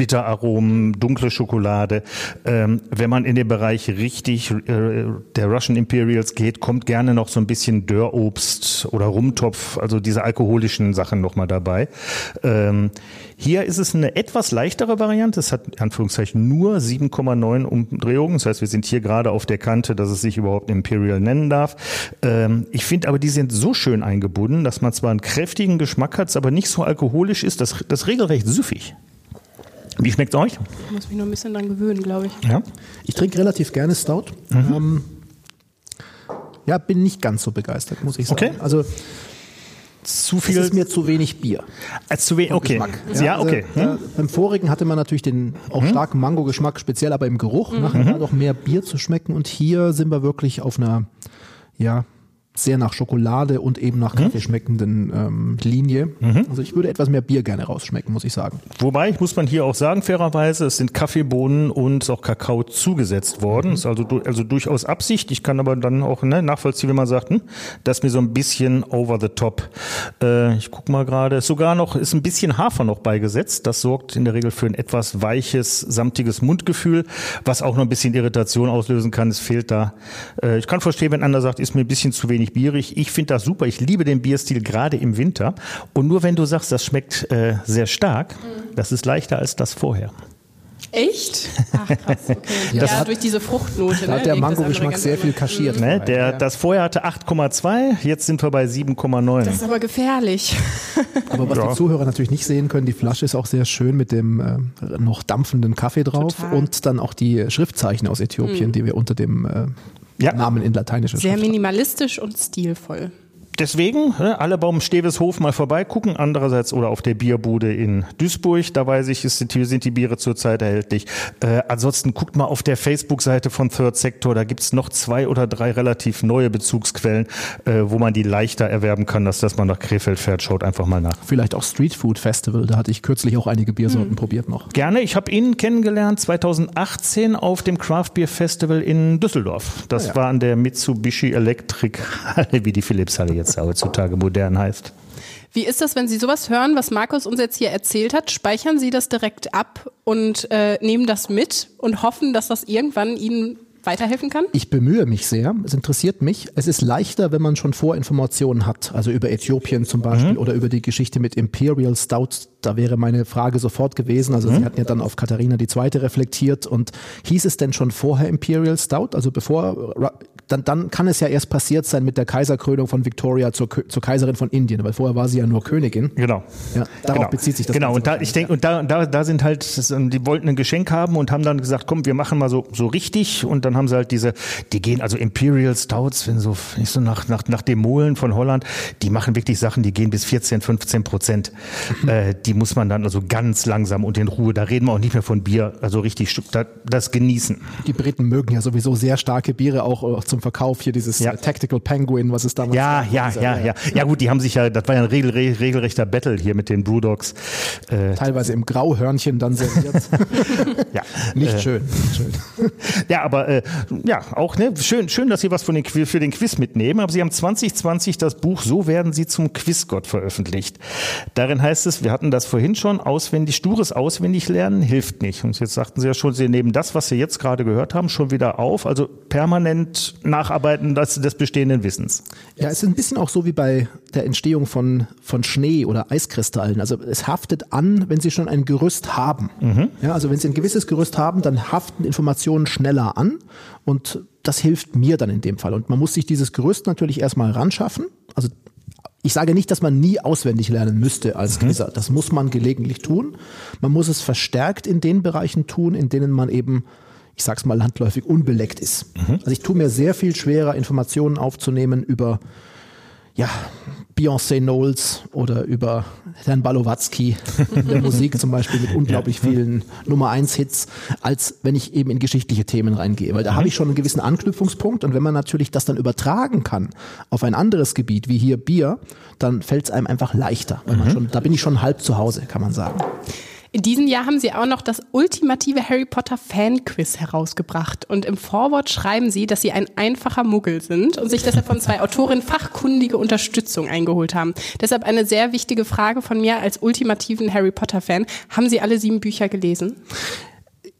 Bitteraromen, dunkle Schokolade. Ähm, wenn man in den Bereich richtig äh, der Russian Imperials geht, kommt gerne noch so ein bisschen Dörrobst oder Rumtopf, also diese alkoholischen Sachen nochmal dabei. Ähm, hier ist es eine etwas leichtere Variante. Es hat in Anführungszeichen nur 7,9 Umdrehungen. Das heißt, wir sind hier gerade auf der Kante, dass es sich überhaupt Imperial nennen darf. Ähm, ich finde aber, die sind so schön eingebunden, dass man zwar einen kräftigen Geschmack hat, aber nicht so alkoholisch ist. Das, das regelrecht süffig. Wie schmeckt es euch? Ich muss mich nur ein bisschen dran gewöhnen, glaube ich. Ja. Ich trinke relativ gerne Stout. Mhm. Ähm, ja, bin nicht ganz so begeistert, muss ich sagen. Okay. Also zu viel. Es ist mir zu wenig Bier. Als zu wenig, okay. Ja, ja, okay. Also, hm? beim vorigen hatte man natürlich den auch hm? starken Mango-Geschmack, speziell aber im Geruch. Mhm. Nachher noch mehr Bier zu schmecken. Und hier sind wir wirklich auf einer, ja, sehr nach Schokolade und eben nach mhm. Kaffee schmeckenden ähm, Linie. Mhm. Also ich würde etwas mehr Bier gerne rausschmecken, muss ich sagen. Wobei, ich muss man hier auch sagen, fairerweise, es sind Kaffeebohnen und auch Kakao zugesetzt worden. Mhm. Ist also, also durchaus Absicht. Ich kann aber dann auch ne, nachvollziehen, wenn man sagt, hm, das ist mir so ein bisschen over the top. Äh, ich guck mal gerade, sogar noch, ist ein bisschen Hafer noch beigesetzt. Das sorgt in der Regel für ein etwas weiches, samtiges Mundgefühl, was auch noch ein bisschen Irritation auslösen kann. Es fehlt da. Äh, ich kann verstehen, wenn einer sagt, ist mir ein bisschen zu wenig wenig bierig. Ich finde das super. Ich liebe den Bierstil gerade im Winter. Und nur wenn du sagst, das schmeckt äh, sehr stark, mhm. das ist leichter als das vorher. Echt? Ach krass, okay. [LAUGHS] ja, ja durch diese Fruchtnote. Da hat ne, der Mango-Geschmack sehr viel kaschiert. Ne, der, das vorher hatte 8,2, jetzt sind wir bei 7,9. Das ist aber gefährlich. [LAUGHS] Aber was ja. die Zuhörer natürlich nicht sehen können, die Flasche ist auch sehr schön mit dem äh, noch dampfenden Kaffee drauf Total. und dann auch die Schriftzeichen aus Äthiopien, mhm. die wir unter dem äh, ja. Namen in lateinischer Sehr Schrift minimalistisch und stilvoll deswegen, ne, alle Baum Steveshof mal vorbeigucken. Andererseits oder auf der Bierbude in Duisburg, da weiß ich, sind die, sind die Biere zurzeit erhältlich. Äh, ansonsten guckt mal auf der Facebook-Seite von Third Sector, da gibt's noch zwei oder drei relativ neue Bezugsquellen, äh, wo man die leichter erwerben kann, als dass man nach Krefeld fährt. Schaut einfach mal nach. Vielleicht auch Street Food Festival, da hatte ich kürzlich auch einige Biersorten hm. probiert noch. Gerne, ich habe ihn kennengelernt 2018 auf dem Craft Beer Festival in Düsseldorf. Das ah, ja. war an der Mitsubishi Electric Halle, wie die Philips Halle jetzt es heutzutage modern heißt. Wie ist das, wenn Sie sowas hören, was Markus uns jetzt hier erzählt hat? Speichern Sie das direkt ab und äh, nehmen das mit und hoffen, dass das irgendwann Ihnen weiterhelfen kann? Ich bemühe mich sehr. Es interessiert mich. Es ist leichter, wenn man schon Vorinformationen hat, also über Äthiopien zum Beispiel mhm. oder über die Geschichte mit Imperial Stout. Da wäre meine Frage sofort gewesen. Also mhm. Sie hatten ja dann auf Katharina die Zweite reflektiert und hieß es denn schon vorher Imperial Stout? Also bevor dann, dann kann es ja erst passiert sein mit der Kaiserkrönung von Victoria zur, zur Kaiserin von Indien, weil vorher war sie ja nur Königin. Genau. Ja, darauf genau. bezieht sich das. Genau, und da, ich denke, und da, da, da sind halt, die wollten ein Geschenk haben und haben dann gesagt, komm, wir machen mal so, so richtig und dann haben sie halt diese, die gehen also Imperial Stouts, wenn so, nicht so nach, nach, nach dem Molen von Holland, die machen wirklich Sachen, die gehen bis 14, 15 Prozent. Mhm. [LAUGHS] Äh, die muss man dann also ganz langsam und in Ruhe, da reden wir auch nicht mehr von Bier, also richtig das, genießen. Die Briten mögen ja sowieso sehr starke Biere auch, zum Verkauf. Hier dieses ja. Tactical Penguin, was es damals ja, war. Ja, dieser, ja, ja. Ja gut, die haben sich ja, das war ja ein regel, regelrechter Battle hier mit den Brewdogs. Äh, Teilweise im Grauhörnchen dann serviert. [LAUGHS] ja. Nicht äh, schön. Schön. ja, aber äh, ja, auch ne, schön, schön, dass Sie was von den, für den Quiz mitnehmen. Aber Sie haben 2020 das Buch So werden Sie zum Quizgott veröffentlicht. Darin heißt es, wir hatten das vorhin schon, auswendig, stures Auswendiglernen hilft nicht. Und jetzt sagten Sie ja schon, Sie nehmen das, was Sie jetzt gerade gehört haben, schon wieder auf. Also permanent nacharbeiten des, des bestehenden Wissens. Ja, es ist ein bisschen auch so wie bei der Entstehung von, von Schnee oder Eiskristallen. Also es haftet an, wenn Sie schon ein Gerüst haben. Mhm. Ja, also wenn Sie ein gewisses Gerüst haben, dann haften Informationen schneller an und das hilft mir dann in dem Fall. Und man muss sich dieses Gerüst natürlich erstmal ran schaffen. Also ich sage nicht, dass man nie auswendig lernen müsste als mhm. Quizzer. Das muss man gelegentlich tun. Man muss es verstärkt in den Bereichen tun, in denen man eben ich sag's mal landläufig, unbeleckt ist. Mhm. Also ich tue mir sehr viel schwerer, Informationen aufzunehmen über ja, Beyoncé Knowles oder über Herrn Balowatzki in [LAUGHS] der Musik zum Beispiel mit unglaublich vielen Nummer 1 Hits, als wenn ich eben in geschichtliche Themen reingehe. Weil da habe ich schon einen gewissen Anknüpfungspunkt und wenn man natürlich das dann übertragen kann auf ein anderes Gebiet, wie hier Bier, dann fällt es einem einfach leichter. Mhm. Schon, da bin ich schon halb zu Hause, kann man sagen. In diesem Jahr haben Sie auch noch das ultimative Harry Potter Fan-Quiz herausgebracht. Und im Vorwort schreiben Sie, dass Sie ein einfacher Muggel sind und sich deshalb von zwei Autorinnen fachkundige Unterstützung eingeholt haben. Deshalb eine sehr wichtige Frage von mir als ultimativen Harry Potter-Fan. Haben Sie alle sieben Bücher gelesen?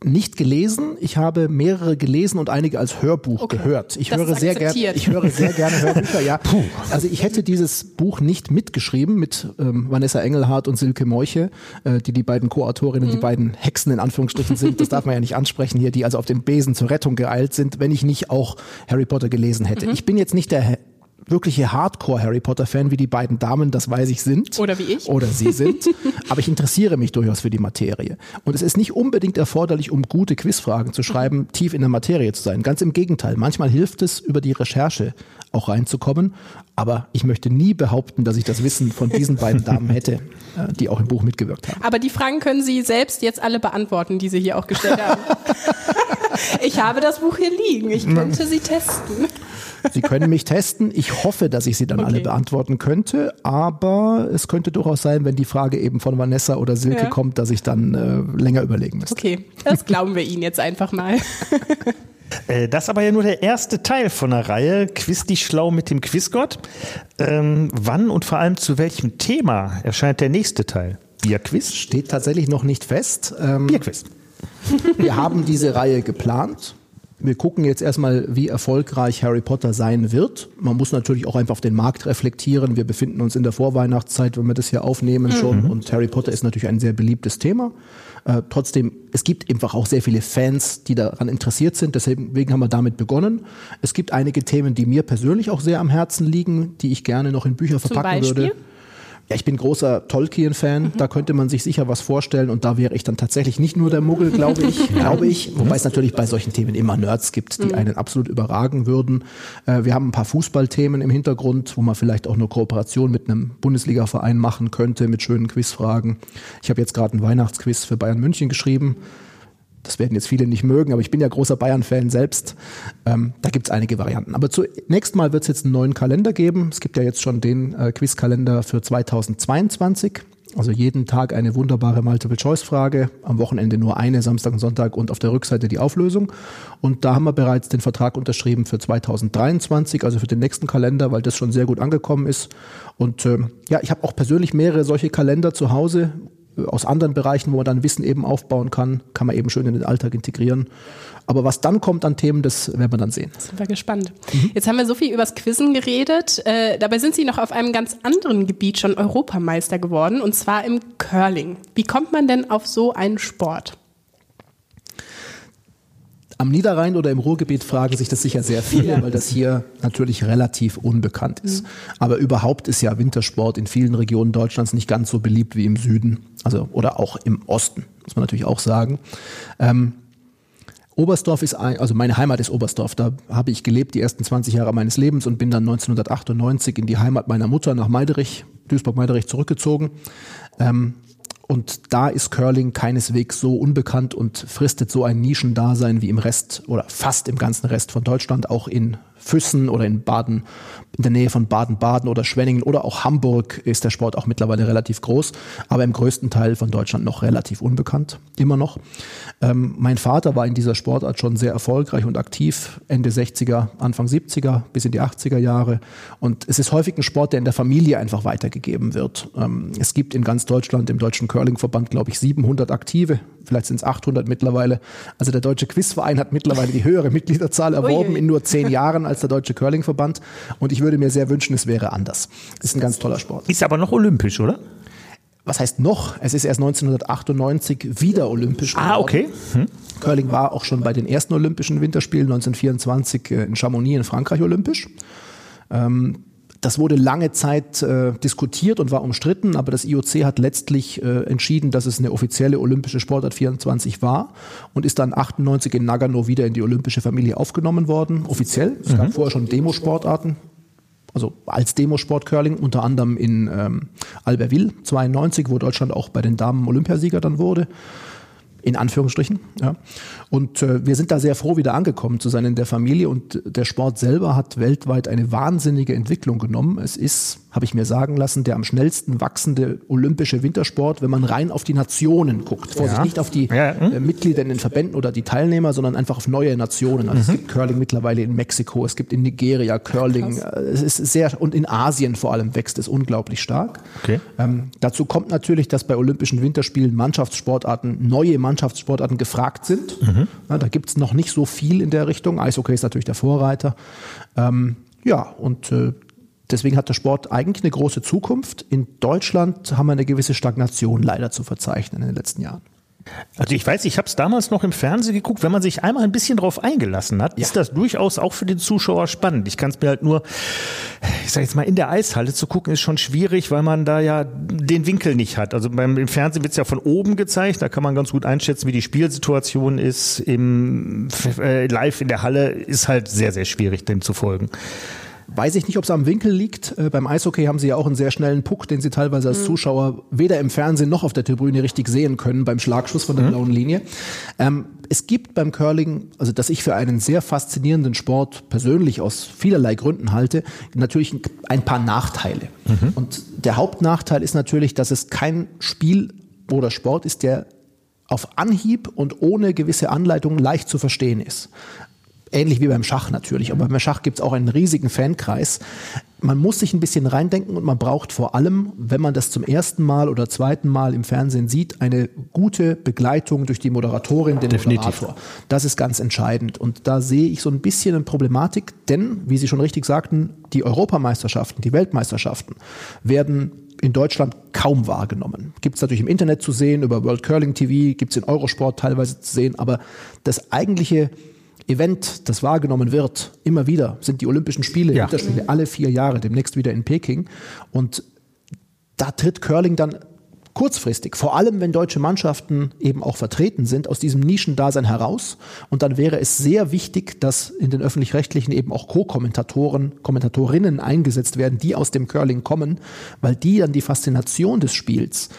Nicht gelesen. Ich habe mehrere gelesen und einige als Hörbuch okay. gehört. Ich höre sehr gerne, ich höre sehr gerne [LAUGHS] Hörbücher. Ja, Puh. also ich hätte dieses Buch nicht mitgeschrieben mit ähm, Vanessa Engelhardt und Silke Meuche, äh, die die beiden Co-Autorinnen, mhm. die beiden Hexen in Anführungsstrichen sind. Das darf man ja nicht ansprechen hier, die also auf dem Besen zur Rettung geeilt sind, wenn ich nicht auch Harry Potter gelesen hätte. Mhm. Ich bin jetzt nicht der wirkliche Hardcore-Harry Potter-Fan, wie die beiden Damen, das weiß ich, sind. Oder wie ich. Oder sie sind. [LAUGHS] Aber ich interessiere mich durchaus für die Materie. Und es ist nicht unbedingt erforderlich, um gute Quizfragen zu schreiben, tief in der Materie zu sein. Ganz im Gegenteil. Manchmal hilft es, über die Recherche auch reinzukommen. Aber ich möchte nie behaupten, dass ich das Wissen von diesen beiden Damen [LAUGHS] hätte, äh, die auch im Buch mitgewirkt haben. Aber die Fragen können Sie selbst jetzt alle beantworten, die Sie hier auch gestellt haben. [LAUGHS] ich habe das Buch hier liegen. Ich könnte sie testen. Sie können mich testen. Ich hoffe, dass ich sie dann okay. alle beantworten könnte. Aber es könnte durchaus sein, wenn die Frage eben von Vanessa oder Silke ja. kommt, dass ich dann äh, länger überlegen müsste. Okay, das glauben wir Ihnen jetzt einfach mal. [LAUGHS] Äh, das ist aber ja nur der erste Teil von der Reihe Quiz dich schlau mit dem Quizgott. Ähm, wann und vor allem zu welchem Thema erscheint der nächste Teil? Bierquiz? Steht tatsächlich noch nicht fest. Ähm, Bierquiz. Wir haben diese Reihe geplant wir gucken jetzt erstmal, wie erfolgreich Harry Potter sein wird. Man muss natürlich auch einfach auf den Markt reflektieren. Wir befinden uns in der Vorweihnachtszeit, wenn wir das hier aufnehmen schon. Mhm. Und Harry Potter ist natürlich ein sehr beliebtes Thema. Äh, trotzdem, es gibt einfach auch sehr viele Fans, die daran interessiert sind. Deswegen haben wir damit begonnen. Es gibt einige Themen, die mir persönlich auch sehr am Herzen liegen, die ich gerne noch in Bücher verpacken würde. Ja, ich bin großer Tolkien-Fan, mhm. da könnte man sich sicher was vorstellen und da wäre ich dann tatsächlich nicht nur der Muggel, glaube ich, [LAUGHS] glaube ich, wobei es natürlich bei solchen Themen immer Nerds gibt, die mhm. einen absolut überragen würden. Äh, wir haben ein paar Fußballthemen im Hintergrund, wo man vielleicht auch eine Kooperation mit einem Bundesliga-Verein machen könnte, mit schönen Quizfragen. Ich habe jetzt gerade einen Weihnachtsquiz für Bayern München geschrieben das werden jetzt viele nicht mögen, aber ich bin ja großer Bayern-Fan selbst. Ähm, da gibt es einige Varianten. Aber zunächst mal wird es jetzt einen neuen Kalender geben. Es gibt ja jetzt schon den äh, Quizkalender für 2022. Also jeden Tag eine wunderbare Multiple-Choice-Frage, am Wochenende nur eine, Samstag und Sonntag und auf der Rückseite die Auflösung. Und da haben wir bereits den Vertrag unterschrieben für 2023, also für den nächsten Kalender, weil das schon sehr gut angekommen ist. Und äh, ja, ich habe auch persönlich mehrere solche Kalender zu Hause, aus anderen Bereichen, wo man dann Wissen eben aufbauen kann, kann man eben schön in den Alltag integrieren. Aber was dann kommt an Themen, das werden wir dann sehen. Sind wir gespannt. Mhm. Jetzt haben wir so viel übers Quizzen geredet. Äh, dabei sind Sie noch auf einem ganz anderen Gebiet schon Europameister geworden, und zwar im Curling. Wie kommt man denn auf so einen Sport? Am Niederrhein oder im Ruhrgebiet fragen sich das sicher sehr viele, ja. weil das hier natürlich relativ unbekannt ist. Mhm. Aber überhaupt ist ja Wintersport in vielen Regionen Deutschlands nicht ganz so beliebt wie im Süden, also oder auch im Osten, muss man natürlich auch sagen. Ähm, Oberstdorf ist ein, also meine Heimat ist Oberstdorf. Da habe ich gelebt die ersten 20 Jahre meines Lebens und bin dann 1998 in die Heimat meiner Mutter nach Meiderich, Duisburg-Meiderich zurückgezogen. Ähm, und da ist Curling keineswegs so unbekannt und fristet so ein Nischendasein wie im Rest oder fast im ganzen Rest von Deutschland, auch in Füssen oder in Baden, in der Nähe von Baden-Baden oder Schwenningen oder auch Hamburg ist der Sport auch mittlerweile relativ groß, aber im größten Teil von Deutschland noch relativ unbekannt, immer noch. Ähm, mein Vater war in dieser Sportart schon sehr erfolgreich und aktiv, Ende 60er, Anfang 70er bis in die 80er Jahre. Und es ist häufig ein Sport, der in der Familie einfach weitergegeben wird. Ähm, es gibt in ganz Deutschland im Deutschen Curling-Verband, glaube ich, 700 Aktive, vielleicht sind es 800 mittlerweile. Also der Deutsche Quizverein hat mittlerweile die höhere Mitgliederzahl erworben in nur zehn Jahren als der Deutsche Curling-Verband. Und ich würde mir sehr wünschen, es wäre anders. Ist ein ganz toller Sport. Ist aber noch olympisch, oder? was heißt noch? Es ist erst 1998 wieder olympisch geworden. Ah, okay. Hm. Curling war auch schon bei den ersten Olympischen Winterspielen 1924 äh, in Chamonix in Frankreich olympisch. Ähm, das wurde lange Zeit äh, diskutiert und war umstritten, aber das IOC hat letztlich äh, entschieden, dass es eine offizielle olympische Sportart 24 war und ist dann 98 in Nagano wieder in die olympische Familie aufgenommen worden, offiziell. Es gab mhm. vorher schon Demosportarten, also als Demosport Curling, unter anderem in ähm, Albertville 92, wo Deutschland auch bei den Damen Olympiasieger dann wurde in Anführungsstrichen. Ja. Und äh, wir sind da sehr froh, wieder angekommen zu sein in der Familie. Und der Sport selber hat weltweit eine wahnsinnige Entwicklung genommen. Es ist, habe ich mir sagen lassen, der am schnellsten wachsende olympische Wintersport, wenn man rein auf die Nationen guckt. Vorsicht, ja. nicht auf die ja. hm? äh, Mitglieder in den Verbänden oder die Teilnehmer, sondern einfach auf neue Nationen. Also mhm. es gibt Curling mittlerweile in Mexiko, es gibt in Nigeria Curling. Krass. Äh, es ist sehr, und in Asien vor allem wächst es unglaublich stark. Okay. Ähm, dazu kommt natürlich, dass bei Olympischen Winterspielen Mannschaftssportarten, neue Mannschaftssportarten gefragt sind. Mhm. Ja, da gibt es noch nicht so viel in der Richtung. Eishockey ist natürlich der Vorreiter. Ähm, ja, und äh, deswegen hat der Sport eigentlich eine große Zukunft. In Deutschland haben wir eine gewisse Stagnation leider zu verzeichnen in den letzten Jahren. Also ich weiß, ich habe es damals noch im Fernsehen geguckt. Wenn man sich einmal ein bisschen drauf eingelassen hat, ja. ist das durchaus auch für den Zuschauer spannend. Ich kann es mir halt nur, ich sage jetzt mal, in der Eishalle zu gucken, ist schon schwierig, weil man da ja den Winkel nicht hat. Also beim im Fernsehen wird es ja von oben gezeigt, da kann man ganz gut einschätzen, wie die Spielsituation ist. Im äh, Live in der Halle ist halt sehr, sehr schwierig, dem zu folgen. Weiß ich nicht, ob es am Winkel liegt. Äh, beim Eishockey haben sie ja auch einen sehr schnellen Puck, den sie teilweise als mhm. Zuschauer weder im Fernsehen noch auf der Tribüne richtig sehen können beim Schlagschuss von der mhm. blauen Linie. Ähm, es gibt beim Curling, also dass ich für einen sehr faszinierenden Sport persönlich aus vielerlei Gründen halte, natürlich ein paar Nachteile. Mhm. Und der Hauptnachteil ist natürlich, dass es kein Spiel oder Sport ist, der auf Anhieb und ohne gewisse Anleitung leicht zu verstehen ist. Ähnlich wie beim Schach natürlich, aber beim Schach gibt es auch einen riesigen Fankreis. Man muss sich ein bisschen reindenken und man braucht vor allem, wenn man das zum ersten Mal oder zweiten Mal im Fernsehen sieht, eine gute Begleitung durch die Moderatorin, den Definitiv. Moderator. Das ist ganz entscheidend. Und da sehe ich so ein bisschen eine Problematik, denn, wie Sie schon richtig sagten, die Europameisterschaften, die Weltmeisterschaften werden in Deutschland kaum wahrgenommen. Gibt es natürlich im Internet zu sehen, über World Curling TV, gibt es in Eurosport teilweise zu sehen, aber das eigentliche Event, das wahrgenommen wird, immer wieder, sind die Olympischen Spiele, ja. Winterspiele, alle vier Jahre, demnächst wieder in Peking. Und da tritt Curling dann kurzfristig, vor allem wenn deutsche Mannschaften eben auch vertreten sind, aus diesem Nischendasein heraus. Und dann wäre es sehr wichtig, dass in den öffentlich-rechtlichen eben auch Co-Kommentatoren, Kommentatorinnen eingesetzt werden, die aus dem Curling kommen, weil die dann die Faszination des Spiels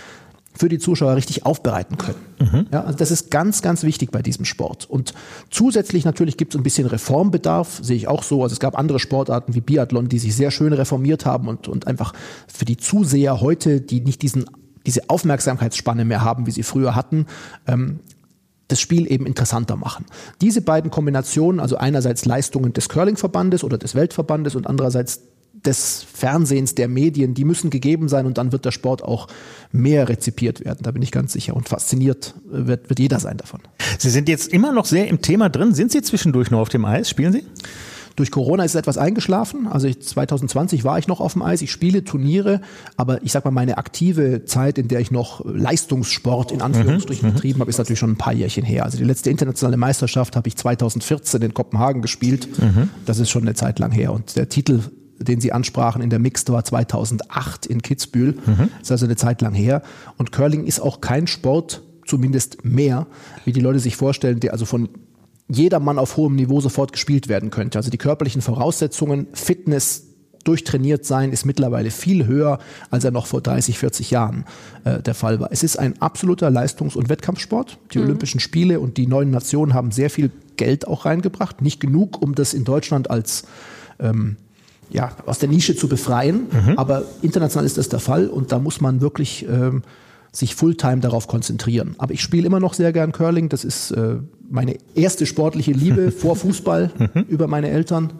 für die Zuschauer richtig aufbereiten können. Mhm. Ja, also das ist ganz, ganz wichtig bei diesem Sport. Und zusätzlich natürlich gibt es ein bisschen Reformbedarf, sehe ich auch so. Also es gab andere Sportarten wie Biathlon, die sich sehr schön reformiert haben und, und einfach für die Zuseher heute, die nicht diesen, diese Aufmerksamkeitsspanne mehr haben, wie sie früher hatten, ähm, das Spiel eben interessanter machen. Diese beiden Kombinationen, also einerseits Leistungen des Curlingverbandes oder des Weltverbandes und andererseits des Fernsehens, der Medien, die müssen gegeben sein und dann wird der Sport auch mehr rezipiert werden. Da bin ich ganz sicher. Und fasziniert wird, wird jeder sein davon. Sie sind jetzt immer noch sehr im Thema drin. Sind Sie zwischendurch noch auf dem Eis? Spielen Sie? Durch Corona ist es etwas eingeschlafen. Also ich, 2020 war ich noch auf dem Eis. Ich spiele Turniere, aber ich sag mal, meine aktive Zeit, in der ich noch Leistungssport in Anführungsstrichen mhm, betrieben habe, ist natürlich schon ein paar Jährchen her. Also die letzte internationale Meisterschaft habe ich 2014 in Kopenhagen gespielt. Mhm. Das ist schon eine Zeit lang her. Und der Titel den Sie ansprachen in der Mixed war 2008 in Kitzbühel. Mhm. Das ist also eine Zeit lang her. Und Curling ist auch kein Sport, zumindest mehr, wie die Leute sich vorstellen, der also von jedermann auf hohem Niveau sofort gespielt werden könnte. Also die körperlichen Voraussetzungen, Fitness, durchtrainiert sein, ist mittlerweile viel höher, als er noch vor 30, 40 Jahren äh, der Fall war. Es ist ein absoluter Leistungs- und Wettkampfsport. Die mhm. Olympischen Spiele und die neuen Nationen haben sehr viel Geld auch reingebracht. Nicht genug, um das in Deutschland als ähm, ja, aus der Nische zu befreien. Mhm. Aber international ist das der Fall und da muss man wirklich ähm, sich Fulltime darauf konzentrieren. Aber ich spiele immer noch sehr gern Curling. Das ist äh, meine erste sportliche Liebe [LAUGHS] vor Fußball mhm. über meine Eltern.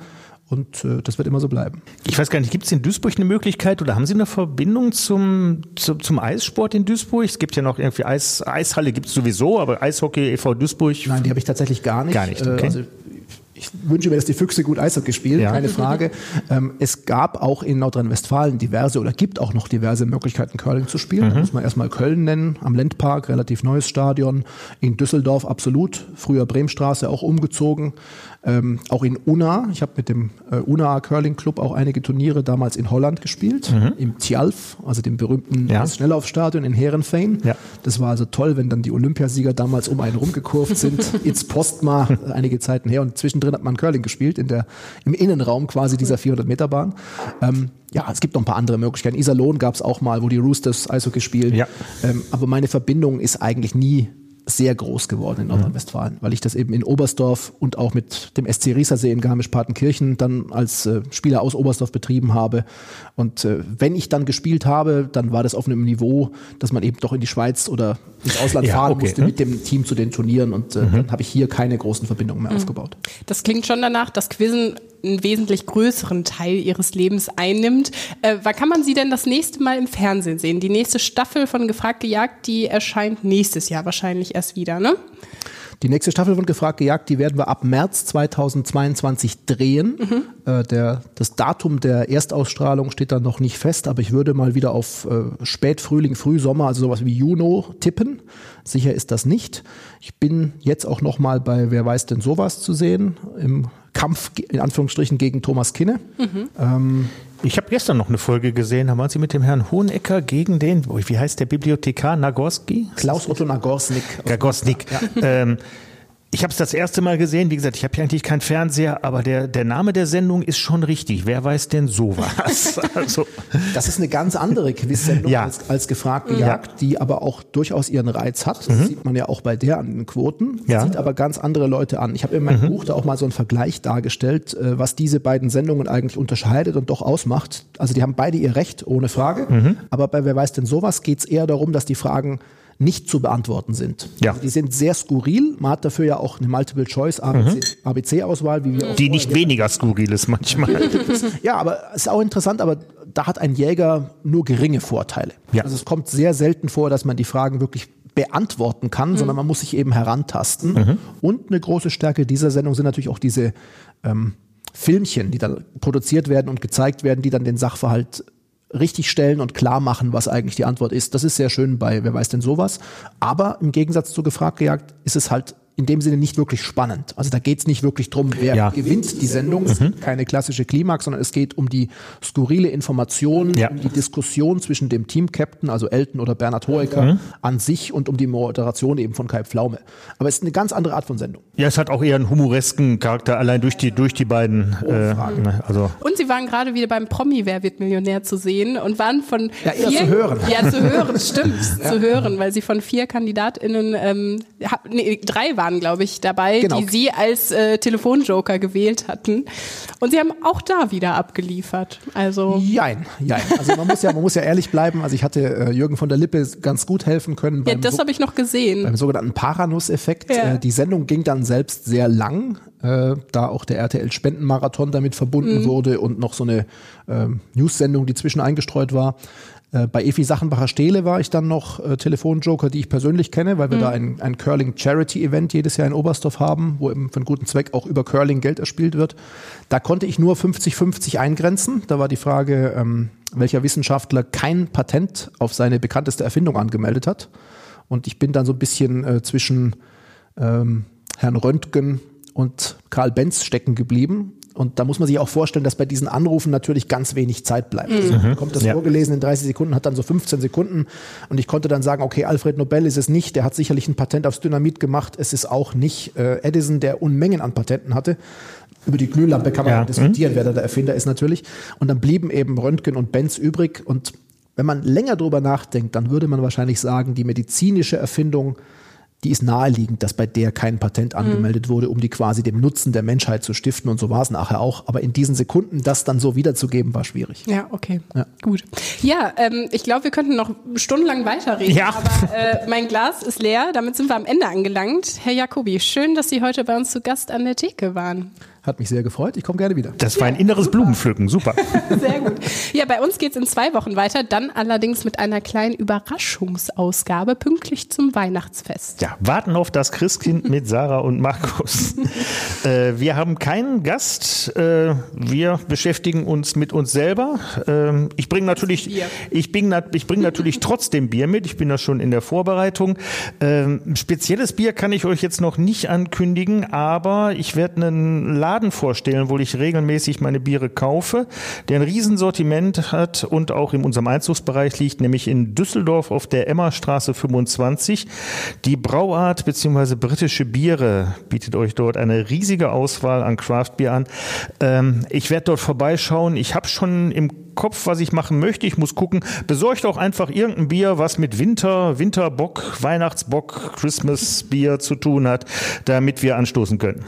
Und äh, das wird immer so bleiben. Ich weiß gar nicht, gibt es in Duisburg eine Möglichkeit oder haben Sie eine Verbindung zum, zum, zum Eissport in Duisburg? Es gibt ja noch irgendwie Eis, Eishalle gibt es sowieso, aber Eishockey e.V. Duisburg? Nein, die habe ich tatsächlich gar nicht. Gar nicht, okay. Äh, also ich wünsche mir, dass die Füchse gut Eishockey spielen, ja. keine Frage. Ähm, es gab auch in Nordrhein-Westfalen diverse oder gibt auch noch diverse Möglichkeiten, Curling zu spielen. Mhm. Da muss man erstmal Köln nennen, am Lendpark, relativ neues Stadion. In Düsseldorf absolut, früher Bremstraße auch umgezogen. Ähm, auch in Unna, ich habe mit dem äh, Unna Curling Club auch einige Turniere damals in Holland gespielt, mhm. im Tjalf, also dem berühmten ja. Schnelllaufstadion in Herenfein. Ja. Das war also toll, wenn dann die Olympiasieger damals um einen rumgekurvt sind, [LAUGHS] ins Postma, einige Zeiten her und zwischendrin drin hat man Curling gespielt, in der, im Innenraum quasi dieser 400 Meter Bahn. Ähm, ja, es gibt noch ein paar andere Möglichkeiten. Iserlohn gab es auch mal, wo die Roosters Eishockey spielen. Ja. Ähm, aber meine Verbindung ist eigentlich nie sehr groß geworden in Nordrhein-Westfalen, weil ich das eben in Oberstdorf und auch mit dem SC Riesersee in Garmisch-Partenkirchen dann als äh, Spieler aus Oberstdorf betrieben habe. Und äh, wenn ich dann gespielt habe, dann war das auf einem Niveau, dass man eben doch in die Schweiz oder ins Ausland ja, fahren okay, musste ne? mit dem Team zu den Turnieren und äh, mhm. dann habe ich hier keine großen Verbindungen mehr mhm. aufgebaut. Das klingt schon danach, dass Quizzen einen wesentlich größeren Teil ihres Lebens einnimmt. Äh, wann kann man sie denn das nächste Mal im Fernsehen sehen? Die nächste Staffel von Gefragt gejagt, die erscheint nächstes Jahr wahrscheinlich erst wieder, ne? Die nächste Staffel von Gefragt gejagt, die werden wir ab März 2022 drehen. Mhm. Äh, der, das Datum der Erstausstrahlung steht dann noch nicht fest, aber ich würde mal wieder auf äh, Spätfrühling, Frühsommer, also sowas wie Juno tippen. Sicher ist das nicht. Ich bin jetzt auch noch mal bei Wer weiß denn sowas zu sehen im Kampf in Anführungsstrichen gegen Thomas Kinne. Mhm. Ähm, ich habe gestern noch eine Folge gesehen, da waren Sie mit dem Herrn Hohenecker gegen den, wie heißt der Bibliothekar, Nagorski? Klaus Otto Nagorsnik. Nagorsnik. Ja. Ähm, ich habe es das erste Mal gesehen. Wie gesagt, ich habe ja eigentlich keinen Fernseher, aber der, der Name der Sendung ist schon richtig. Wer weiß denn sowas? [LAUGHS] also. Das ist eine ganz andere Quizsendung ja. als, als gefragt gejagt, ja. die aber auch durchaus ihren Reiz hat. Das mhm. sieht man ja auch bei der an den Quoten. Ja. Sieht aber ganz andere Leute an. Ich habe in meinem mhm. Buch da auch mal so einen Vergleich dargestellt, äh, was diese beiden Sendungen eigentlich unterscheidet und doch ausmacht. Also die haben beide ihr Recht, ohne Frage. Mhm. Aber bei Wer weiß denn sowas geht es eher darum, dass die Fragen nicht zu beantworten sind. Ja. Also die sind sehr skurril. Man hat dafür ja auch eine Multiple-Choice-ABC-Auswahl, mhm. wie wir Die nicht weniger skurril ist manchmal. [LAUGHS] ja, aber es ist auch interessant, aber da hat ein Jäger nur geringe Vorteile. Ja. Also es kommt sehr selten vor, dass man die Fragen wirklich beantworten kann, mhm. sondern man muss sich eben herantasten. Mhm. Und eine große Stärke dieser Sendung sind natürlich auch diese ähm, Filmchen, die dann produziert werden und gezeigt werden, die dann den Sachverhalt richtig stellen und klar machen, was eigentlich die Antwort ist. Das ist sehr schön bei Wer weiß denn sowas. Aber im Gegensatz zu Gefragt gejagt ist es halt in dem Sinne nicht wirklich spannend. Also da geht es nicht wirklich drum, wer ja. gewinnt die Sendung. Es mhm. keine klassische Klimax, sondern es geht um die skurrile Information, ja. um die Diskussion zwischen dem Team-Captain, also Elton oder Bernhard Hoeker, mhm. an sich und um die Moderation eben von Kai Pflaume. Aber es ist eine ganz andere Art von Sendung. Ja, es hat auch eher einen humoresken Charakter, allein durch die, durch die beiden. Äh, ne, also. Und Sie waren gerade wieder beim Promi Wer wird Millionär zu sehen und waren von ja, eher vier, zu hören. Ja, zu hören, stimmt, [LAUGHS] ja. zu hören, weil Sie von vier KandidatInnen, ähm, nee, drei waren waren, glaube ich, dabei, genau. die Sie als äh, Telefonjoker gewählt hatten. Und Sie haben auch da wieder abgeliefert. Also jein, jein. Also man muss ja, man muss ja ehrlich bleiben. Also ich hatte äh, Jürgen von der Lippe ganz gut helfen können. ja, das so habe ich noch gesehen. Beim sogenannten Paranuss-Effekt. Ja. Äh, die Sendung ging dann selbst sehr lang, äh, da auch der RTL-Spendenmarathon damit verbunden mhm. wurde und noch so eine äh, News-Sendung, die zwischen eingestreut war. Äh, bei Efi Sachenbacher Stehle war ich dann noch äh, Telefonjoker, die ich persönlich kenne, weil wir mhm. da ein, ein Curling Charity Event jedes Jahr in Oberstdorf haben, wo eben für einen guten Zweck auch über Curling Geld erspielt wird. Da konnte ich nur 50-50 eingrenzen. Da war die Frage, ähm, welcher Wissenschaftler kein Patent auf seine bekannteste Erfindung angemeldet hat. Und ich bin dann so ein bisschen äh, zwischen ähm, Herrn Röntgen und Karl Benz stecken geblieben und da muss man sich auch vorstellen, dass bei diesen Anrufen natürlich ganz wenig Zeit bleibt. Also mhm. kommt das ja. vorgelesen in 30 Sekunden, hat dann so 15 Sekunden und ich konnte dann sagen, okay, Alfred Nobel ist es nicht, der hat sicherlich ein Patent aufs Dynamit gemacht, es ist auch nicht äh, Edison, der Unmengen an Patenten hatte. Über die Glühlampe kann man ja. diskutieren, mhm. wer da der Erfinder ist natürlich. Und dann blieben eben Röntgen und Benz übrig und wenn man länger drüber nachdenkt, dann würde man wahrscheinlich sagen, die medizinische Erfindung die ist naheliegend, dass bei der kein Patent angemeldet mhm. wurde, um die quasi dem Nutzen der Menschheit zu stiften. Und so war es nachher auch. Aber in diesen Sekunden das dann so wiederzugeben, war schwierig. Ja, okay. Ja. Gut. Ja, ähm, ich glaube, wir könnten noch stundenlang weiterreden. Ja. Aber äh, mein Glas ist leer. Damit sind wir am Ende angelangt. Herr Jacobi, schön, dass Sie heute bei uns zu Gast an der Theke waren. Hat mich sehr gefreut. Ich komme gerne wieder. Das war ein inneres super. Blumenpflücken. Super. [LAUGHS] Sehr gut. Ja, bei uns geht es in zwei Wochen weiter. Dann allerdings mit einer kleinen Überraschungsausgabe pünktlich zum Weihnachtsfest. Ja, warten auf das Christkind mit Sarah und Markus. [LAUGHS] äh, wir haben keinen Gast. Äh, wir beschäftigen uns mit uns selber. Äh, ich bringe natürlich, ich bring, ich bring natürlich [LAUGHS] trotzdem Bier mit. Ich bin da schon in der Vorbereitung. Ähm, spezielles Bier kann ich euch jetzt noch nicht ankündigen, aber ich werde einen Laden Laden vorstellen, wo ich regelmäßig meine Biere kaufe, der ein Riesensortiment hat und auch in unserem Einzugsbereich liegt, nämlich in Düsseldorf auf der Emmerstraße 25. Die Brauart bzw. britische Biere bietet euch dort eine riesige Auswahl an Craftbier an. Ähm, ich werde dort vorbeischauen. Ich habe schon im Kopf, was ich machen möchte. Ich muss gucken. Besorgt auch einfach irgendein Bier, was mit Winter, Winterbock, Weihnachtsbock, Christmas Bier zu tun hat, damit wir anstoßen können.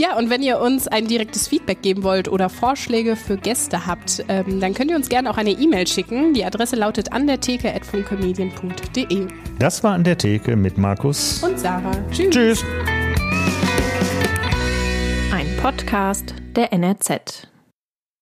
Ja, und wenn ihr uns ein direktes Feedback geben wollt oder Vorschläge für Gäste habt, ähm, dann könnt ihr uns gerne auch eine E-Mail schicken. Die Adresse lautet an der Theke at Das war an der Theke mit Markus und Sarah. Tschüss. Tschüss. Ein Podcast der NRZ.